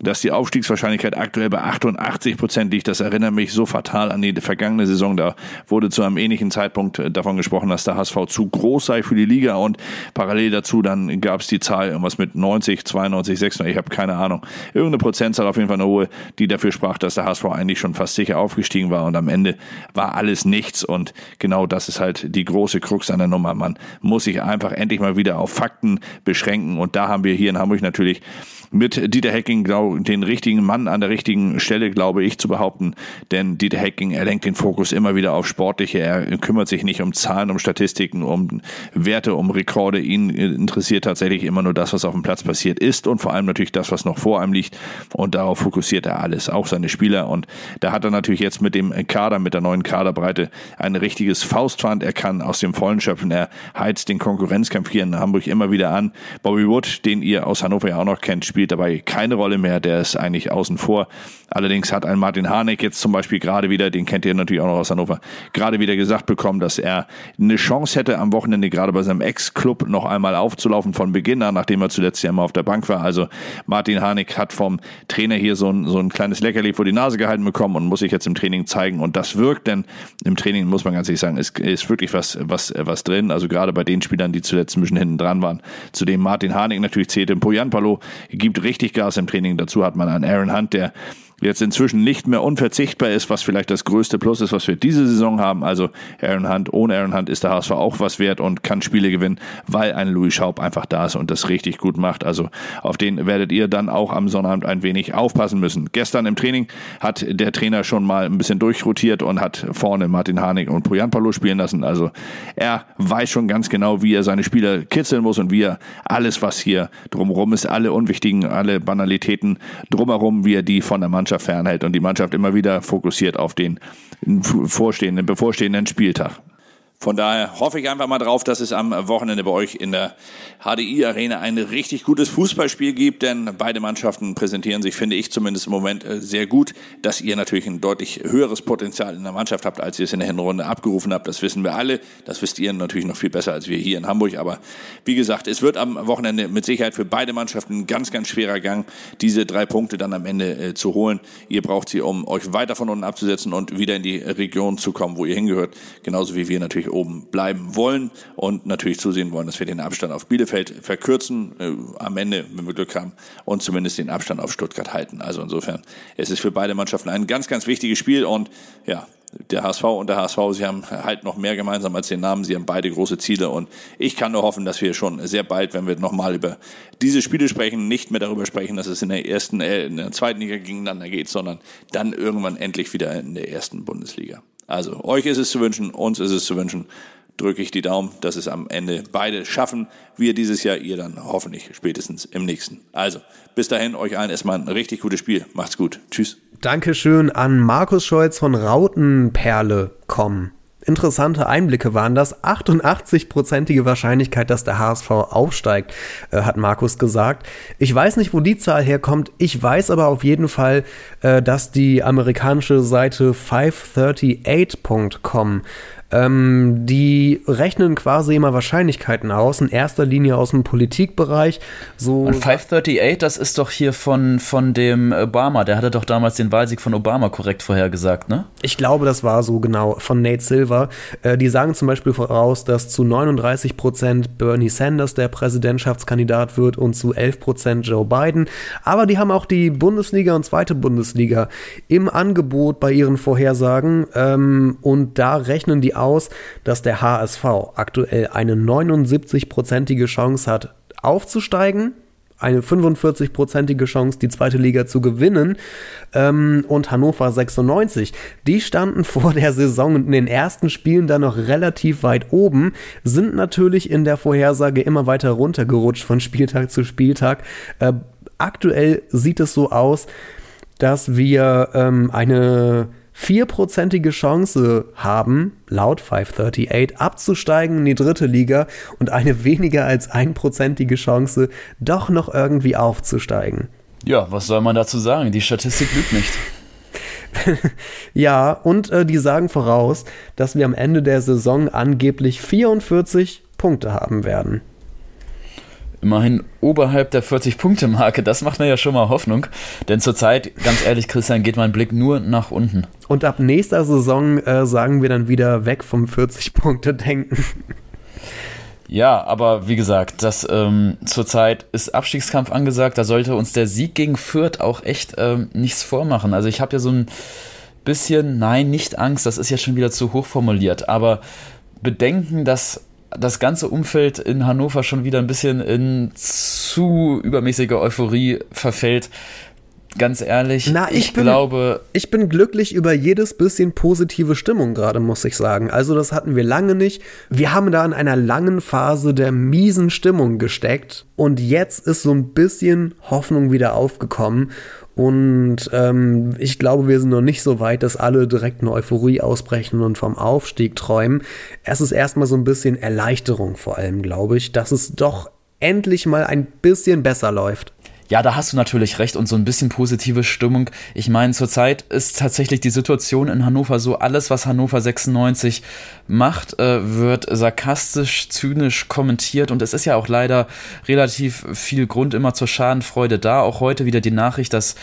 dass die Aufstiegswahrscheinlichkeit aktuell bei 88 Prozent liegt. Das erinnert mich so fatal an die vergangene Saison. Da wurde zu einem ähnlichen Zeitpunkt äh, davon gesprochen, dass der HSV zu groß sei für die Liga und parallel dazu dann gab es die Zahl irgendwas mit 90, 92, 96, ich habe keine Ahnung. Irgendeine Prozentzahl auf jeden Fall eine hohe, die dafür sprach, dass der HSV eigentlich schon fast sicher aufgestiegen war und am Ende war alles nichts und genau das ist halt die große Krux an der Nummer. Man muss sich einfach endlich mal wieder auf Fakten beschränken und da haben wir hier in Hamburg natürlich mit Dieter Hecking glaub, den richtigen Mann an der richtigen Stelle, glaube ich, zu behaupten. Denn Dieter Hecking, er lenkt den Fokus immer wieder auf Sportliche. Er kümmert sich nicht um Zahlen, um Statistiken, um Werte, um Rekorde. Ihn interessiert tatsächlich immer nur das, was auf dem Platz passiert ist und vor allem natürlich das, was noch vor einem liegt. Und darauf fokussiert er alles, auch seine Spieler. Und da hat er natürlich jetzt mit dem Kader, mit der neuen Kaderbreite ein richtiges Faustpfand. Er kann aus dem Vollen schöpfen. Er heizt den Konkurrenzkampf hier in Hamburg immer wieder an. Bobby Wood, den ihr aus Hannover ja auch noch kennt, spielt spielt dabei keine Rolle mehr, der ist eigentlich außen vor. Allerdings hat ein Martin Harnik jetzt zum Beispiel gerade wieder, den kennt ihr natürlich auch noch aus Hannover, gerade wieder gesagt bekommen, dass er eine Chance hätte, am Wochenende gerade bei seinem Ex-Club noch einmal aufzulaufen von Beginn an, nachdem er zuletzt ja immer auf der Bank war. Also Martin Harnik hat vom Trainer hier so ein, so ein kleines Leckerli vor die Nase gehalten bekommen und muss sich jetzt im Training zeigen. Und das wirkt, denn im Training muss man ganz ehrlich sagen, ist, ist wirklich was, was, was drin. Also gerade bei den Spielern, die zuletzt ein bisschen hinten dran waren, zu dem Martin Harnik natürlich zählte. Poyan Palo gibt richtig Gas im Training. Dazu hat man einen Aaron Hunt, der jetzt inzwischen nicht mehr unverzichtbar ist, was vielleicht das größte Plus ist, was wir diese Saison haben. Also Aaron Hunt, ohne Aaron Hunt ist der HSV auch was wert und kann Spiele gewinnen, weil ein Louis Schaub einfach da ist und das richtig gut macht. Also auf den werdet ihr dann auch am Sonnabend ein wenig aufpassen müssen. Gestern im Training hat der Trainer schon mal ein bisschen durchrotiert und hat vorne Martin Harnik und Poyan Palo spielen lassen. Also er weiß schon ganz genau, wie er seine Spieler kitzeln muss und wie er alles, was hier drumherum ist, alle unwichtigen, alle Banalitäten drumherum, wie er die von der Mannschaft Mannschaft fernhält und die Mannschaft immer wieder fokussiert auf den vorstehenden, bevorstehenden Spieltag. Von daher hoffe ich einfach mal drauf, dass es am Wochenende bei euch in der HDI Arena ein richtig gutes Fußballspiel gibt, denn beide Mannschaften präsentieren sich, finde ich zumindest im Moment, äh, sehr gut. Dass ihr natürlich ein deutlich höheres Potenzial in der Mannschaft habt, als ihr es in der Hinrunde abgerufen habt, das wissen wir alle. Das wisst ihr natürlich noch viel besser als wir hier in Hamburg. Aber wie gesagt, es wird am Wochenende mit Sicherheit für beide Mannschaften ein ganz, ganz schwerer Gang, diese drei Punkte dann am Ende äh, zu holen. Ihr braucht sie, um euch weiter von unten abzusetzen und wieder in die Region zu kommen, wo ihr hingehört. Genauso wie wir natürlich oben bleiben wollen und natürlich zusehen wollen, dass wir den Abstand auf Bielefeld verkürzen, äh, am Ende, wenn wir Glück haben, und zumindest den Abstand auf Stuttgart halten. Also insofern, es ist für beide Mannschaften ein ganz, ganz wichtiges Spiel und ja, der HSV und der HSV, sie haben halt noch mehr gemeinsam als den Namen. Sie haben beide große Ziele und ich kann nur hoffen, dass wir schon sehr bald, wenn wir nochmal über diese Spiele sprechen, nicht mehr darüber sprechen, dass es in der ersten, äh, in der zweiten Liga gegeneinander geht, sondern dann irgendwann endlich wieder in der ersten Bundesliga. Also euch ist es zu wünschen, uns ist es zu wünschen. Drücke ich die Daumen, dass es am Ende beide schaffen. Wir dieses Jahr, ihr dann hoffentlich spätestens im nächsten. Also, bis dahin, euch allen erstmal ein richtig gutes Spiel. Macht's gut. Tschüss. Dankeschön an Markus Scholz von Rautenperle.com. interessante Einblicke waren das. 88-prozentige Wahrscheinlichkeit, dass der HSV aufsteigt, äh, hat Markus gesagt. Ich weiß nicht, wo die Zahl herkommt. Ich weiß aber auf jeden Fall, äh, dass die amerikanische Seite 538.com ähm, die rechnen quasi immer Wahrscheinlichkeiten aus, in erster Linie aus dem Politikbereich. So Und 538, das ist doch hier von, von dem Obama, der hatte doch damals den Wahlsieg von Obama korrekt vorhergesagt, ne? Ich glaube, das war so genau, von Nate Silver. Äh, die sagen zum Beispiel voraus, dass zu 39 Prozent Bernie Sanders der Präsidentschaftskandidat wird und zu 11 Prozent Joe Biden. Aber die haben auch die Bundesliga und zweite Bundesliga im Angebot bei ihren Vorhersagen ähm, und da rechnen die aus, dass der HSV aktuell eine 79-prozentige Chance hat, aufzusteigen eine 45-prozentige Chance, die zweite Liga zu gewinnen. Ähm, und Hannover 96, die standen vor der Saison in den ersten Spielen dann noch relativ weit oben, sind natürlich in der Vorhersage immer weiter runtergerutscht von Spieltag zu Spieltag. Äh, aktuell sieht es so aus, dass wir ähm, eine vierprozentige Chance haben, laut 538, abzusteigen in die dritte Liga und eine weniger als einprozentige Chance, doch noch irgendwie aufzusteigen. Ja, was soll man dazu sagen? Die Statistik lügt nicht. ja, und äh, die sagen voraus, dass wir am Ende der Saison angeblich 44 Punkte haben werden immerhin oberhalb der 40-Punkte-Marke. Das macht mir ja schon mal Hoffnung. Denn zurzeit, ganz ehrlich, Christian, geht mein Blick nur nach unten. Und ab nächster Saison äh, sagen wir dann wieder weg vom 40-Punkte-Denken. Ja, aber wie gesagt, das ähm, zurzeit ist Abstiegskampf angesagt. Da sollte uns der Sieg gegen Fürth auch echt ähm, nichts vormachen. Also ich habe ja so ein bisschen, nein, nicht Angst, das ist ja schon wieder zu hoch formuliert, aber Bedenken, dass das ganze Umfeld in Hannover schon wieder ein bisschen in zu übermäßige Euphorie verfällt. Ganz ehrlich, Na, ich, ich bin, glaube. Ich bin glücklich über jedes bisschen positive Stimmung gerade, muss ich sagen. Also, das hatten wir lange nicht. Wir haben da in einer langen Phase der miesen Stimmung gesteckt. Und jetzt ist so ein bisschen Hoffnung wieder aufgekommen. Und ähm, ich glaube, wir sind noch nicht so weit, dass alle direkt eine Euphorie ausbrechen und vom Aufstieg träumen. Es ist erstmal so ein bisschen Erleichterung vor allem, glaube ich, dass es doch endlich mal ein bisschen besser läuft. Ja, da hast du natürlich recht und so ein bisschen positive Stimmung. Ich meine, zurzeit ist tatsächlich die Situation in Hannover so, alles, was Hannover 96 macht, äh, wird sarkastisch, zynisch kommentiert und es ist ja auch leider relativ viel Grund immer zur Schadenfreude da. Auch heute wieder die Nachricht, dass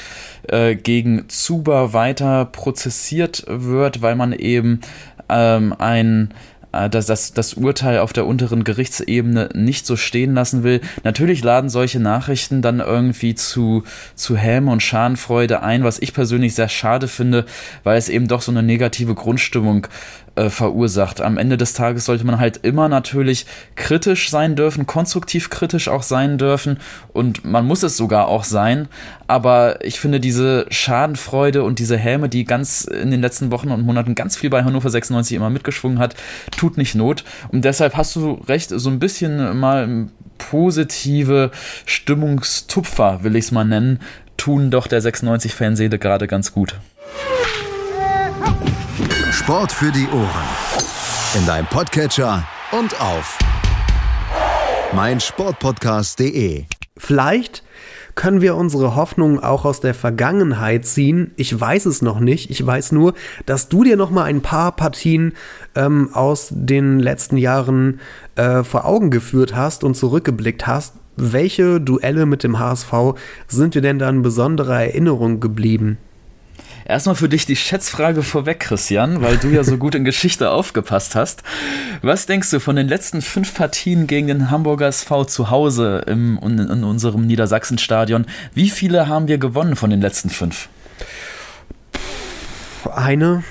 äh, gegen Zuba weiter prozessiert wird, weil man eben ähm, ein dass das, das Urteil auf der unteren Gerichtsebene nicht so stehen lassen will. Natürlich laden solche Nachrichten dann irgendwie zu, zu Häme und Schadenfreude ein, was ich persönlich sehr schade finde, weil es eben doch so eine negative Grundstimmung äh, verursacht. Am Ende des Tages sollte man halt immer natürlich kritisch sein dürfen, konstruktiv kritisch auch sein dürfen und man muss es sogar auch sein. Aber ich finde diese Schadenfreude und diese Häme, die ganz in den letzten Wochen und Monaten ganz viel bei Hannover 96 immer mitgeschwungen hat, tut nicht Not. Und deshalb hast du recht, so ein bisschen mal positive Stimmungstupfer, will ich es mal nennen, tun doch der 96-Fanseele gerade ganz gut. Sport für die Ohren. In deinem Podcatcher und auf meinsportpodcast.de. Vielleicht können wir unsere Hoffnungen auch aus der Vergangenheit ziehen. Ich weiß es noch nicht. Ich weiß nur, dass du dir noch mal ein paar Partien ähm, aus den letzten Jahren äh, vor Augen geführt hast und zurückgeblickt hast. Welche Duelle mit dem HSV sind dir denn da in besonderer Erinnerung geblieben? Erstmal für dich die Schätzfrage vorweg, Christian, weil du ja so gut in Geschichte aufgepasst hast. Was denkst du von den letzten fünf Partien gegen den Hamburger SV zu Hause im, in, in unserem Niedersachsenstadion? Wie viele haben wir gewonnen von den letzten fünf? Eine.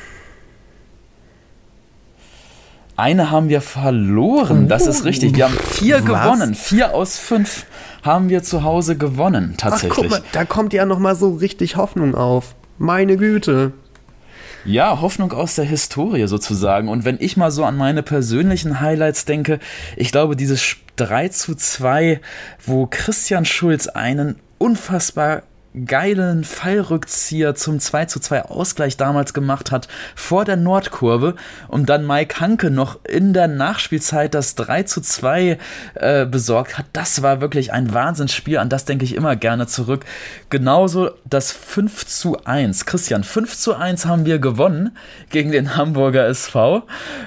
Eine haben wir verloren, das ist richtig. Wir haben vier Was? gewonnen. Vier aus fünf haben wir zu Hause gewonnen, tatsächlich. Ach, guck mal, da kommt ja nochmal so richtig Hoffnung auf. Meine Güte. Ja, Hoffnung aus der Historie sozusagen. Und wenn ich mal so an meine persönlichen Highlights denke, ich glaube, dieses 3 zu 2, wo Christian Schulz einen unfassbar geilen Fallrückzieher zum 2 zu 2 Ausgleich damals gemacht hat vor der Nordkurve und dann Mike Hanke noch in der Nachspielzeit das 3 zu 2 äh, besorgt hat. Das war wirklich ein Wahnsinnsspiel, an das denke ich immer gerne zurück. Genauso das 5 zu 1. Christian, 5 zu 1 haben wir gewonnen gegen den Hamburger SV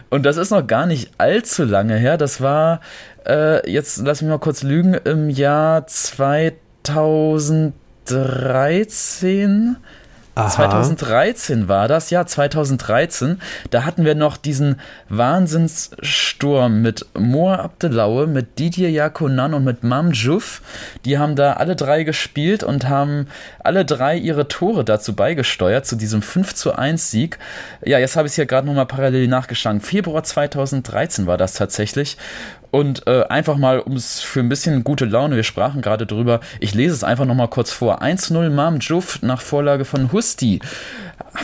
und das ist noch gar nicht allzu lange her. Das war, äh, jetzt lass mich mal kurz lügen, im Jahr 2000 2013. Aha. 2013 war das, ja, 2013. Da hatten wir noch diesen Wahnsinnssturm mit Moa Abdelaue, mit Didier Yakunan und mit Mam Juf. Die haben da alle drei gespielt und haben alle drei ihre Tore dazu beigesteuert, zu diesem 5 zu 1 Sieg. Ja, jetzt habe ich es hier gerade nochmal parallel nachgeschlagen. Februar 2013 war das tatsächlich. Und äh, einfach mal, um es für ein bisschen gute Laune, wir sprachen gerade drüber, ich lese es einfach nochmal kurz vor. 1-0 Mam Juf nach Vorlage von Husti.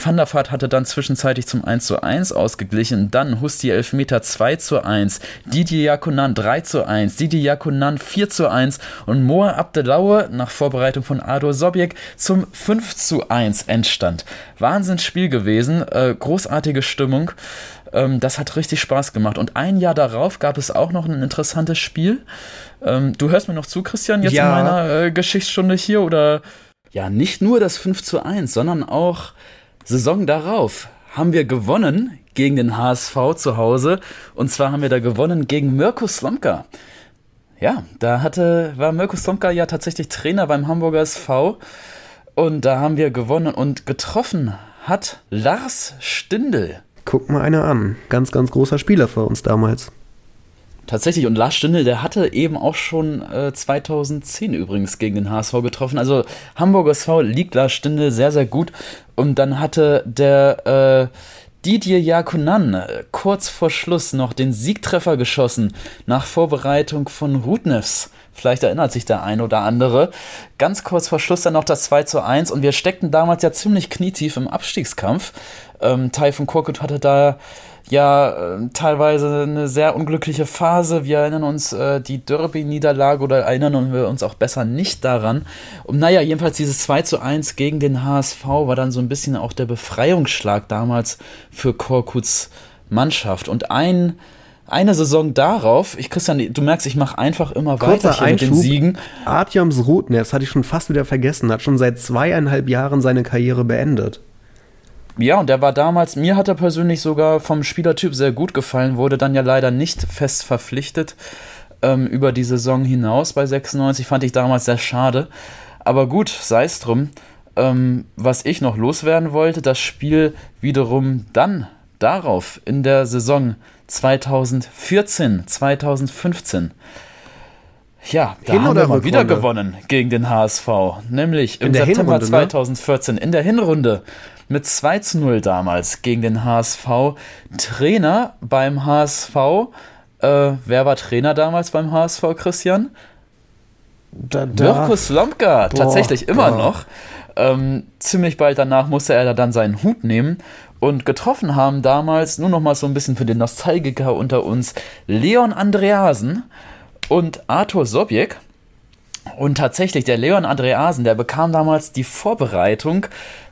Van der Vaart hatte dann zwischenzeitlich zum 1 zu 1 ausgeglichen. Dann Husti Elfmeter 2 zu 1. Didier Jakonan 3 zu 1. Didier Jakonan 4 zu 1. Und Moa Abdelaue nach Vorbereitung von Ador Sobjek zum 5 zu 1 entstand. Wahnsinnsspiel gewesen. Äh, großartige Stimmung. Ähm, das hat richtig Spaß gemacht. Und ein Jahr darauf gab es auch noch ein interessantes Spiel. Ähm, du hörst mir noch zu, Christian, jetzt ja. in meiner äh, Geschichtsstunde hier? Oder ja, nicht nur das 5 zu 1, sondern auch Saison darauf haben wir gewonnen gegen den HSV zu Hause. Und zwar haben wir da gewonnen gegen Mirko Slomka. Ja, da hatte, war Mirko Slomka ja tatsächlich Trainer beim Hamburger SV. Und da haben wir gewonnen und getroffen hat Lars Stindl. Guck mal einer an. Ganz, ganz großer Spieler für uns damals. Tatsächlich, und Lars Stindl, der hatte eben auch schon äh, 2010 übrigens gegen den HSV getroffen. Also Hamburger SV liegt Lars Stindl sehr, sehr gut. Und dann hatte der äh, Didier Jakunan äh, kurz vor Schluss noch den Siegtreffer geschossen nach Vorbereitung von Rudnevs. Vielleicht erinnert sich der ein oder andere. Ganz kurz vor Schluss dann noch das 2 zu 1 und wir steckten damals ja ziemlich knietief im Abstiegskampf. Ähm, Typhon Korkut hatte da ja äh, teilweise eine sehr unglückliche Phase. Wir erinnern uns äh, die Derby-Niederlage oder erinnern wir uns auch besser nicht daran. Und naja, jedenfalls dieses 2 zu 1 gegen den HSV war dann so ein bisschen auch der Befreiungsschlag damals für Korkuts Mannschaft. Und ein eine Saison darauf, ich Christian, du merkst, ich mache einfach immer Kurzer weiter mit den Siegen. Artjams Rutner, das hatte ich schon fast wieder vergessen, hat schon seit zweieinhalb Jahren seine Karriere beendet. Ja, und der war damals, mir hat er persönlich sogar vom Spielertyp sehr gut gefallen, wurde dann ja leider nicht fest verpflichtet ähm, über die Saison hinaus bei 96, fand ich damals sehr schade. Aber gut, sei es drum. Ähm, was ich noch loswerden wollte, das Spiel wiederum dann darauf in der Saison 2014, 2015. Ja, da Hin haben wir mal wieder gewonnen gegen den HSV, nämlich im September Hinrunde, 2014 ne? in der Hinrunde mit 2 zu 0 damals gegen den HSV. Trainer beim HSV, äh, wer war Trainer damals beim HSV, Christian? Da, da. Mirko Slomka, tatsächlich immer boah. noch. Ähm, ziemlich bald danach musste er dann seinen Hut nehmen und getroffen haben damals, nur noch mal so ein bisschen für den Nostalgiker unter uns, Leon Andreasen und Arthur Sobjek. Und tatsächlich, der Leon Andreasen, der bekam damals die Vorbereitung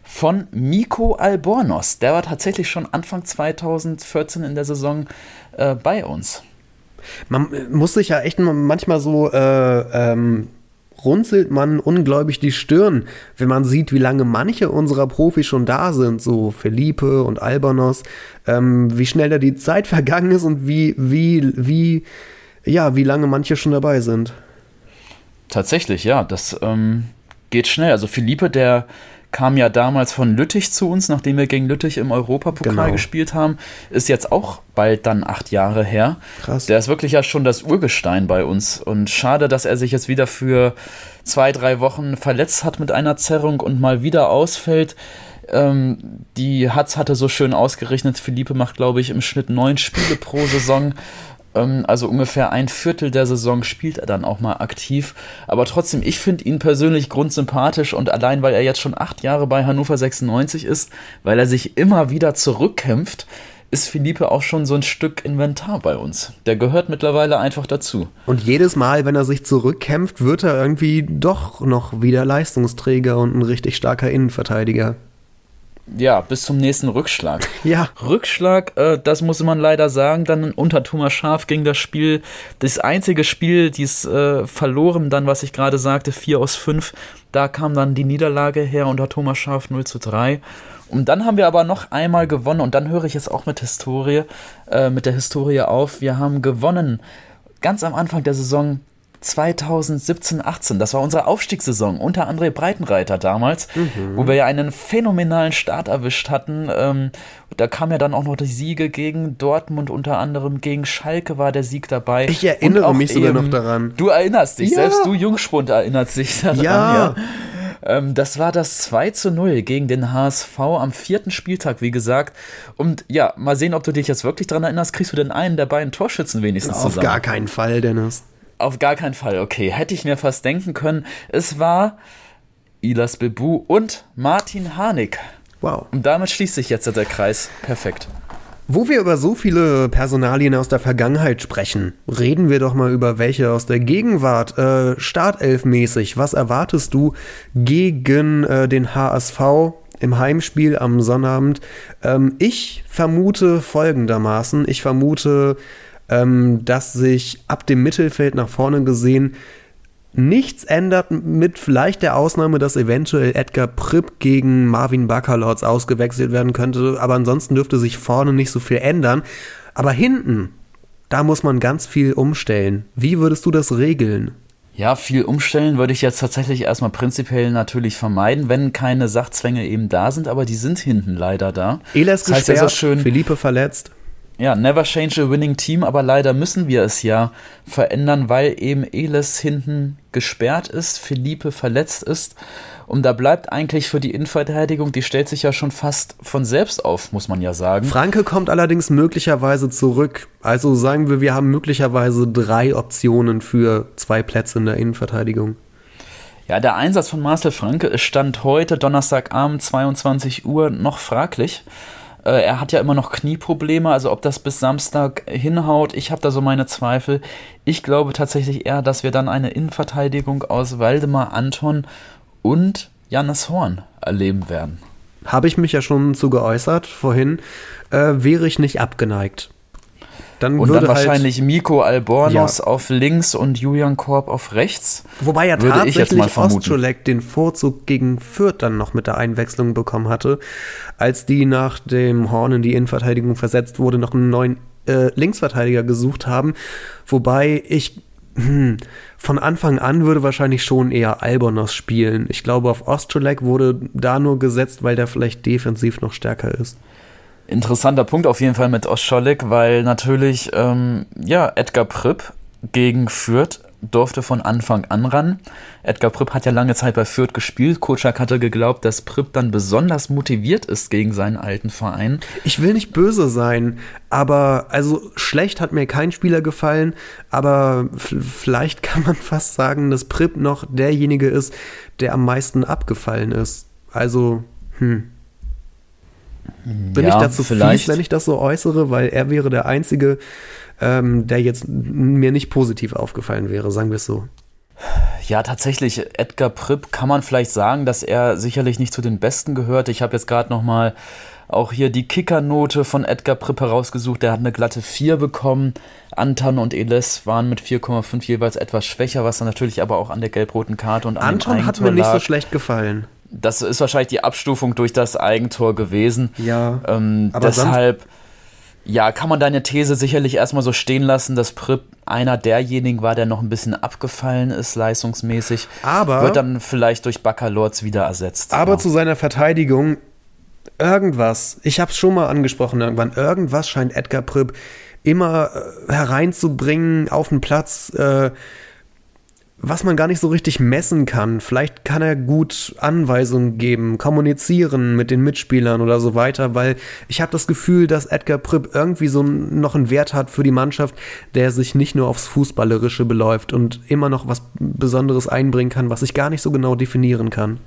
von Miko Albornoz. Der war tatsächlich schon Anfang 2014 in der Saison äh, bei uns. Man äh, muss sich ja echt manchmal so äh, ähm, runzelt man ungläubig die Stirn, wenn man sieht, wie lange manche unserer Profis schon da sind, so Felipe und Albornoz, ähm, wie schnell da die Zeit vergangen ist und wie, wie, wie, ja, wie lange manche schon dabei sind. Tatsächlich, ja, das ähm, geht schnell. Also Felipe, der kam ja damals von Lüttich zu uns, nachdem wir gegen Lüttich im Europapokal genau. gespielt haben. Ist jetzt auch bald dann acht Jahre her. Krass. Der ist wirklich ja schon das Urgestein bei uns. Und schade, dass er sich jetzt wieder für zwei, drei Wochen verletzt hat mit einer Zerrung und mal wieder ausfällt. Ähm, die Hatz hatte so schön ausgerechnet. Philippe macht, glaube ich, im Schnitt neun Spiele pro Saison. Ähm, also ungefähr ein Viertel der Saison spielt er dann auch mal aktiv. Aber trotzdem, ich finde ihn persönlich grundsympathisch und allein, weil er jetzt schon acht Jahre bei Hannover 96 ist, weil er sich immer wieder zurückkämpft, ist Philippe auch schon so ein Stück Inventar bei uns. Der gehört mittlerweile einfach dazu. Und jedes Mal, wenn er sich zurückkämpft, wird er irgendwie doch noch wieder Leistungsträger und ein richtig starker Innenverteidiger. Ja, bis zum nächsten Rückschlag. Ja. Rückschlag, äh, das muss man leider sagen, dann unter Thomas Schaf ging das Spiel, das einzige Spiel, dies äh, verloren, dann, was ich gerade sagte, 4 aus 5, da kam dann die Niederlage her unter Thomas Schaf 0 zu 3. Und dann haben wir aber noch einmal gewonnen und dann höre ich jetzt auch mit Historie, äh, mit der Historie auf. Wir haben gewonnen ganz am Anfang der Saison 2017, 18. Das war unsere Aufstiegssaison unter André Breitenreiter damals, mhm. wo wir ja einen phänomenalen Start erwischt hatten. Ähm, da kam ja dann auch noch die Siege gegen Dortmund, unter anderem gegen Schalke war der Sieg dabei. Ich erinnere mich sogar noch daran. Du erinnerst dich, ja. selbst du Jungspund erinnerst dich daran. Ja. ja. Ähm, das war das 2 zu 0 gegen den HSV am vierten Spieltag, wie gesagt. Und ja, mal sehen, ob du dich jetzt wirklich daran erinnerst. Kriegst du denn einen der beiden Torschützen wenigstens Auf zusammen? Auf gar keinen Fall, Dennis. Auf gar keinen Fall, okay. Hätte ich mir fast denken können. Es war Ilas Bebu und Martin Harnik. Wow. Und damit schließt sich jetzt der Kreis. Perfekt. Wo wir über so viele Personalien aus der Vergangenheit sprechen, reden wir doch mal über welche aus der Gegenwart. Äh, Startelfmäßig, was erwartest du gegen äh, den HSV im Heimspiel am Sonnabend? Ähm, ich vermute folgendermaßen, ich vermute ähm, dass sich ab dem Mittelfeld nach vorne gesehen nichts ändert, mit vielleicht der Ausnahme, dass eventuell Edgar Pripp gegen Marvin Baccalords ausgewechselt werden könnte, aber ansonsten dürfte sich vorne nicht so viel ändern. Aber hinten, da muss man ganz viel umstellen. Wie würdest du das regeln? Ja, viel umstellen würde ich jetzt tatsächlich erstmal prinzipiell natürlich vermeiden, wenn keine Sachzwänge eben da sind, aber die sind hinten leider da. Eles das heißt gesperrt, ja so schön, Philippe verletzt ja, never change a winning team, aber leider müssen wir es ja verändern, weil eben Eles hinten gesperrt ist, Philippe verletzt ist. Und da bleibt eigentlich für die Innenverteidigung, die stellt sich ja schon fast von selbst auf, muss man ja sagen. Franke kommt allerdings möglicherweise zurück. Also sagen wir, wir haben möglicherweise drei Optionen für zwei Plätze in der Innenverteidigung. Ja, der Einsatz von Marcel Franke ist Stand heute, Donnerstagabend, 22 Uhr, noch fraglich. Äh, er hat ja immer noch Knieprobleme, also ob das bis Samstag hinhaut, ich habe da so meine Zweifel. Ich glaube tatsächlich eher, dass wir dann eine Innenverteidigung aus Waldemar Anton und Jannis Horn erleben werden. Habe ich mich ja schon zu geäußert vorhin, äh, wäre ich nicht abgeneigt. Dann und dann halt wahrscheinlich Miko Albornoz ja. auf links und Julian Korb auf rechts. Wobei ja tatsächlich Ostscholek den Vorzug gegen Fürth dann noch mit der Einwechslung bekommen hatte, als die nach dem Horn in die Innenverteidigung versetzt wurde, noch einen neuen äh, Linksverteidiger gesucht haben. Wobei ich hm, von Anfang an würde wahrscheinlich schon eher Albornoz spielen. Ich glaube, auf Ostscholek wurde da nur gesetzt, weil der vielleicht defensiv noch stärker ist. Interessanter Punkt auf jeden Fall mit Oscholik, weil natürlich, ähm, ja, Edgar Pripp gegen Fürth durfte von Anfang an ran. Edgar Pripp hat ja lange Zeit bei Fürth gespielt. Kutschak hatte geglaubt, dass Pripp dann besonders motiviert ist gegen seinen alten Verein. Ich will nicht böse sein, aber also schlecht hat mir kein Spieler gefallen, aber vielleicht kann man fast sagen, dass Pripp noch derjenige ist, der am meisten abgefallen ist. Also, hm. Bin ja, ich dazu vielleicht. fies, wenn ich das so äußere, weil er wäre der Einzige, ähm, der jetzt mir nicht positiv aufgefallen wäre, sagen wir es so. Ja, tatsächlich, Edgar Pripp kann man vielleicht sagen, dass er sicherlich nicht zu den Besten gehört. Ich habe jetzt gerade noch mal auch hier die Kickernote von Edgar Pripp herausgesucht. Der hat eine glatte 4 bekommen. Anton und Eles waren mit 4,5 jeweils etwas schwächer, was dann natürlich aber auch an der gelb-roten Karte und an Anton hat mir nicht so schlecht gefallen. Das ist wahrscheinlich die Abstufung durch das Eigentor gewesen. Ja. Ähm, aber deshalb, ja, kann man deine These sicherlich erstmal so stehen lassen, dass Prip einer derjenigen war, der noch ein bisschen abgefallen ist, leistungsmäßig. Aber. Wird dann vielleicht durch Baccalords wieder ersetzt. Aber ja. zu seiner Verteidigung, irgendwas, ich habe es schon mal angesprochen irgendwann, irgendwas scheint Edgar Pripp immer äh, hereinzubringen auf den Platz. Äh, was man gar nicht so richtig messen kann. Vielleicht kann er gut Anweisungen geben, kommunizieren mit den Mitspielern oder so weiter, weil ich habe das Gefühl, dass Edgar Pripp irgendwie so noch einen Wert hat für die Mannschaft, der sich nicht nur aufs Fußballerische beläuft und immer noch was Besonderes einbringen kann, was ich gar nicht so genau definieren kann.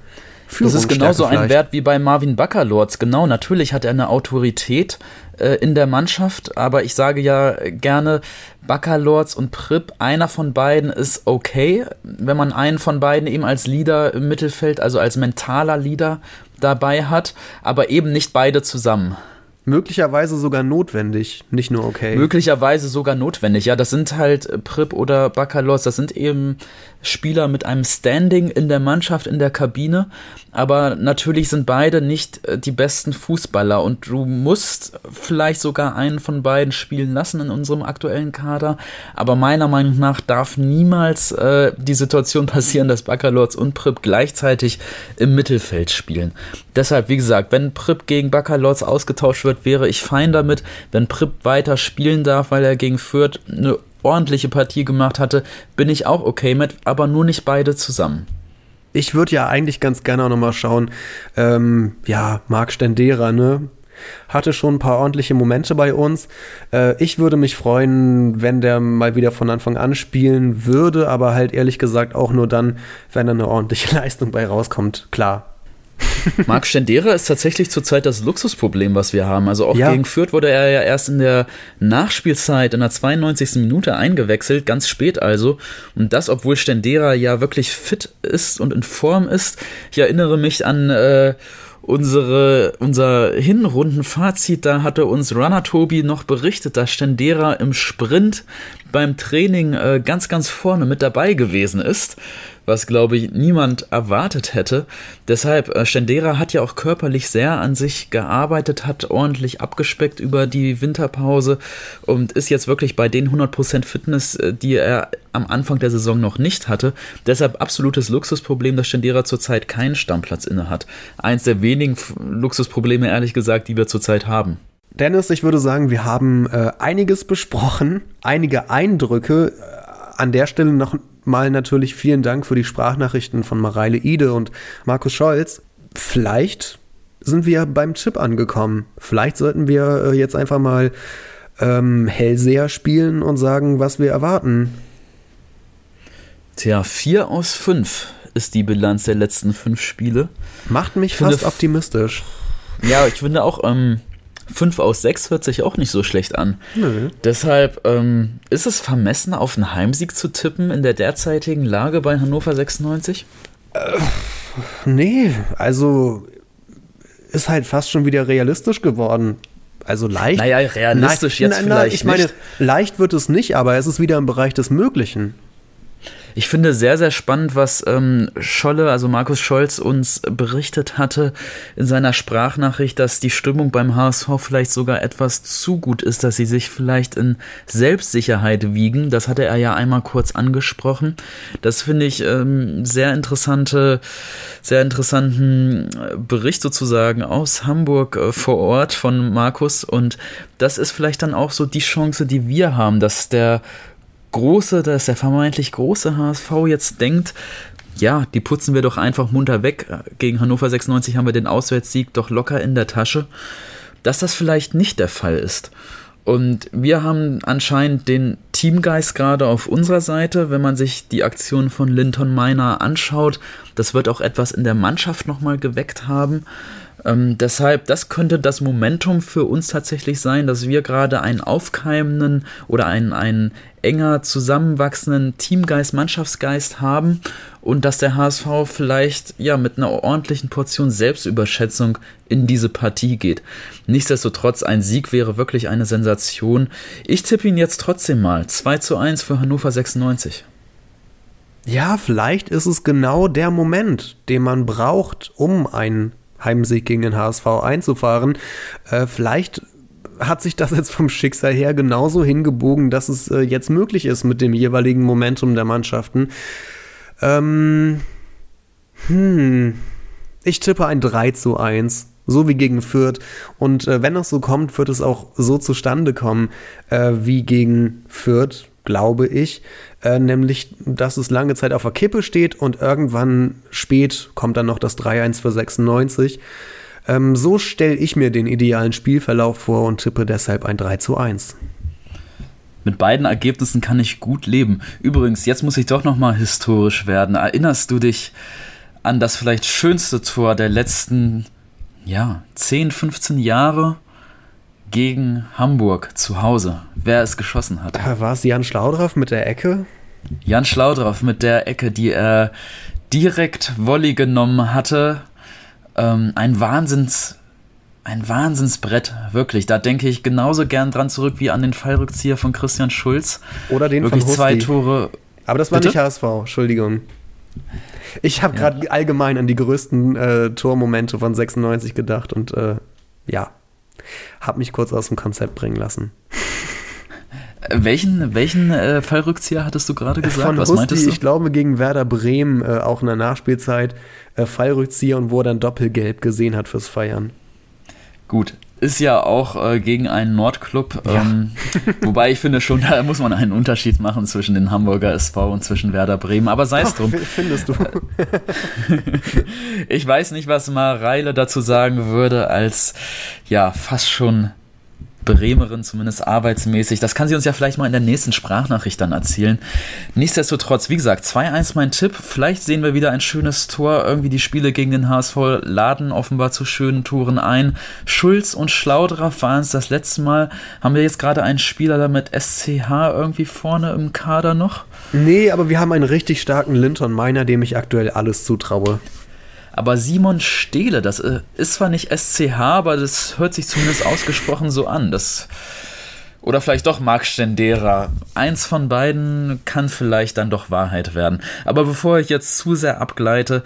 Das ist genauso ein Wert wie bei Marvin Baccalords. Genau, natürlich hat er eine Autorität äh, in der Mannschaft, aber ich sage ja gerne, Baccalords und Prip, einer von beiden ist okay, wenn man einen von beiden eben als Leader im Mittelfeld, also als mentaler Leader dabei hat, aber eben nicht beide zusammen. Möglicherweise sogar notwendig, nicht nur okay. Möglicherweise sogar notwendig, ja. Das sind halt äh, Prip oder Bakalos, das sind eben Spieler mit einem Standing in der Mannschaft, in der Kabine. Aber natürlich sind beide nicht äh, die besten Fußballer und du musst vielleicht sogar einen von beiden spielen lassen in unserem aktuellen Kader. Aber meiner Meinung nach darf niemals äh, die Situation passieren, dass Bakalos und Prip gleichzeitig im Mittelfeld spielen. Deshalb, wie gesagt, wenn Prip gegen Bakalos ausgetauscht wird, wäre ich fein damit. Wenn Prip weiter spielen darf, weil er gegen Fürth eine ordentliche Partie gemacht hatte, bin ich auch okay mit, aber nur nicht beide zusammen. Ich würde ja eigentlich ganz gerne auch nochmal schauen, ähm, ja, Marc Stendera, ne? Hatte schon ein paar ordentliche Momente bei uns. Äh, ich würde mich freuen, wenn der mal wieder von Anfang an spielen würde, aber halt ehrlich gesagt auch nur dann, wenn da eine ordentliche Leistung bei rauskommt. Klar, Marc Stendera ist tatsächlich zurzeit das Luxusproblem, was wir haben. Also auch ja. gegen Fürth wurde er ja erst in der Nachspielzeit in der 92. Minute eingewechselt, ganz spät also. Und das, obwohl Stendera ja wirklich fit ist und in Form ist. Ich erinnere mich an äh, unsere, unser Hinrundenfazit, da hatte uns Runner Tobi noch berichtet, dass Stendera im Sprint beim Training äh, ganz, ganz vorne mit dabei gewesen ist was, glaube ich, niemand erwartet hätte. Deshalb, äh, Stendera hat ja auch körperlich sehr an sich gearbeitet, hat ordentlich abgespeckt über die Winterpause und ist jetzt wirklich bei den 100% Fitness, äh, die er am Anfang der Saison noch nicht hatte. Deshalb absolutes Luxusproblem, dass Stendera zurzeit keinen Stammplatz inne hat. Eins der wenigen Luxusprobleme, ehrlich gesagt, die wir zurzeit haben. Dennis, ich würde sagen, wir haben äh, einiges besprochen, einige Eindrücke. An der Stelle noch mal natürlich vielen Dank für die Sprachnachrichten von Mareile Ide und Markus Scholz. Vielleicht sind wir beim Chip angekommen. Vielleicht sollten wir äh, jetzt einfach mal ähm, Hellseher spielen und sagen, was wir erwarten. Tja, 4 aus 5 ist die Bilanz der letzten fünf Spiele. Macht mich fast optimistisch. Ja, ich finde auch, ähm, 5 aus 6 hört sich auch nicht so schlecht an. Nö. Deshalb ähm, ist es vermessen, auf einen Heimsieg zu tippen in der derzeitigen Lage bei Hannover 96? Äh, nee, also ist halt fast schon wieder realistisch geworden. Also leicht. Naja, realistisch nein, jetzt nein, vielleicht. Ich meine, nicht. leicht wird es nicht, aber es ist wieder im Bereich des Möglichen. Ich finde sehr, sehr spannend, was ähm, Scholle, also Markus Scholz, uns berichtet hatte in seiner Sprachnachricht, dass die Stimmung beim HSV vielleicht sogar etwas zu gut ist, dass sie sich vielleicht in Selbstsicherheit wiegen. Das hatte er ja einmal kurz angesprochen. Das finde ich ähm, sehr interessante, sehr interessanten äh, Bericht sozusagen aus Hamburg äh, vor Ort von Markus und das ist vielleicht dann auch so die Chance, die wir haben, dass der große, dass der vermeintlich große HSV jetzt denkt, ja, die putzen wir doch einfach munter weg. Gegen Hannover 96 haben wir den Auswärtssieg doch locker in der Tasche. Dass das vielleicht nicht der Fall ist. Und wir haben anscheinend den Teamgeist gerade auf unserer Seite, wenn man sich die Aktion von Linton Miner anschaut. Das wird auch etwas in der Mannschaft nochmal geweckt haben. Ähm, deshalb, das könnte das Momentum für uns tatsächlich sein, dass wir gerade einen aufkeimenden oder einen, einen enger zusammenwachsenden Teamgeist, Mannschaftsgeist haben und dass der HSV vielleicht ja mit einer ordentlichen Portion Selbstüberschätzung in diese Partie geht. Nichtsdestotrotz, ein Sieg wäre wirklich eine Sensation. Ich tippe ihn jetzt trotzdem mal. 2 zu 1 für Hannover 96. Ja, vielleicht ist es genau der Moment, den man braucht, um einen Heimsieg gegen den HSV einzufahren. Äh, vielleicht hat sich das jetzt vom Schicksal her genauso hingebogen, dass es äh, jetzt möglich ist mit dem jeweiligen Momentum der Mannschaften. Ähm, hm, ich tippe ein 3 zu 1 so wie gegen Fürth. Und äh, wenn das so kommt, wird es auch so zustande kommen äh, wie gegen Fürth, glaube ich. Äh, nämlich, dass es lange Zeit auf der Kippe steht und irgendwann spät kommt dann noch das 3-1 für 96. Ähm, so stelle ich mir den idealen Spielverlauf vor und tippe deshalb ein 3 zu 1. Mit beiden Ergebnissen kann ich gut leben. Übrigens, jetzt muss ich doch noch mal historisch werden. Erinnerst du dich an das vielleicht schönste Tor der letzten, ja, 10, 15 Jahre gegen Hamburg zu Hause. Wer es geschossen hat. War es Jan Schlaudraff mit der Ecke? Jan Schlaudraff mit der Ecke, die er direkt Volley genommen hatte. Ähm, ein Wahnsinns, ein Wahnsinnsbrett, wirklich. Da denke ich genauso gern dran zurück wie an den Fallrückzieher von Christian Schulz. Oder den wirklich von zwei. Tore. Aber das war Bitte? nicht HSV, Entschuldigung. Ich habe gerade allgemein an die größten äh, Tormomente von 96 gedacht und äh, ja, habe mich kurz aus dem Konzept bringen lassen. Äh, Welchen, welchen äh, Fallrückzieher hattest du gerade gesagt? Von Was Husti, meintest du? ich glaube gegen Werder Bremen, äh, auch in der Nachspielzeit, äh, Fallrückzieher und wo er dann doppelgelb gesehen hat fürs Feiern. Gut. Ist ja auch äh, gegen einen Nordclub. Ja. Ähm, wobei ich finde schon, da muss man einen Unterschied machen zwischen den Hamburger SV und zwischen Werder Bremen. Aber sei es drum. Findest du? Ich weiß nicht, was Mareile dazu sagen würde, als ja fast schon Bremerin, zumindest arbeitsmäßig. Das kann sie uns ja vielleicht mal in der nächsten Sprachnachricht dann erzählen. Nichtsdestotrotz, wie gesagt, 2-1 mein Tipp. Vielleicht sehen wir wieder ein schönes Tor. Irgendwie die Spiele gegen den HSV laden offenbar zu schönen Toren ein. Schulz und Schlaudraff waren es das letzte Mal. Haben wir jetzt gerade einen Spieler da mit SCH irgendwie vorne im Kader noch? nee, aber wir haben einen richtig starken Linton Miner, dem ich aktuell alles zutraue. Aber Simon Stehle, das äh, ist zwar nicht SCH, aber das hört sich zumindest ausgesprochen so an. Das oder vielleicht doch Marc Stendera. Eins von beiden kann vielleicht dann doch Wahrheit werden. Aber bevor ich jetzt zu sehr abgleite,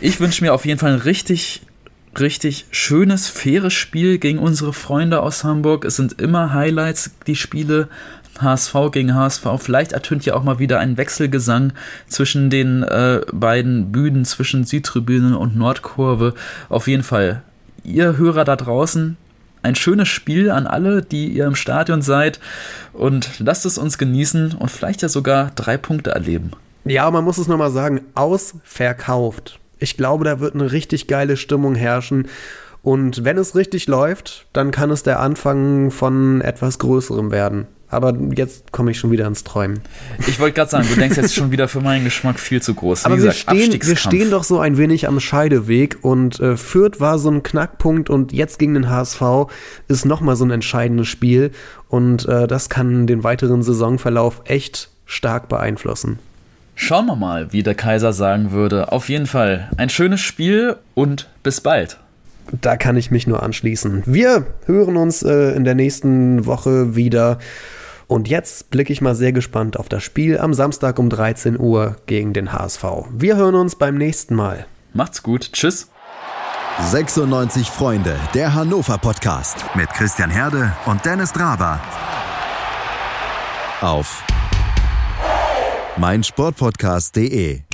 ich wünsche mir auf jeden Fall ein richtig, richtig schönes, faires Spiel gegen unsere Freunde aus Hamburg. Es sind immer Highlights, die Spiele. HSV gegen HSV. Vielleicht ertönt ja auch mal wieder ein Wechselgesang zwischen den äh, beiden Bühnen, zwischen Südtribüne und Nordkurve. Auf jeden Fall, ihr Hörer da draußen, ein schönes Spiel an alle, die ihr im Stadion seid. Und lasst es uns genießen und vielleicht ja sogar drei Punkte erleben. Ja, man muss es nochmal sagen, ausverkauft. Ich glaube, da wird eine richtig geile Stimmung herrschen. Und wenn es richtig läuft, dann kann es der Anfang von etwas Größerem werden. Aber jetzt komme ich schon wieder ins Träumen. Ich wollte gerade sagen, du denkst jetzt schon wieder für meinen Geschmack viel zu groß. Wie Aber gesagt, wir, stehen, wir stehen doch so ein wenig am Scheideweg und äh, Fürth war so ein Knackpunkt und jetzt gegen den HSV ist nochmal so ein entscheidendes Spiel und äh, das kann den weiteren Saisonverlauf echt stark beeinflussen. Schauen wir mal, wie der Kaiser sagen würde. Auf jeden Fall ein schönes Spiel und bis bald. Da kann ich mich nur anschließen. Wir hören uns äh, in der nächsten Woche wieder. Und jetzt blicke ich mal sehr gespannt auf das Spiel am Samstag um 13 Uhr gegen den HSV. Wir hören uns beim nächsten Mal. Macht's gut. Tschüss. 96 Freunde, der Hannover Podcast mit Christian Herde und Dennis Draber. Auf meinsportpodcast.de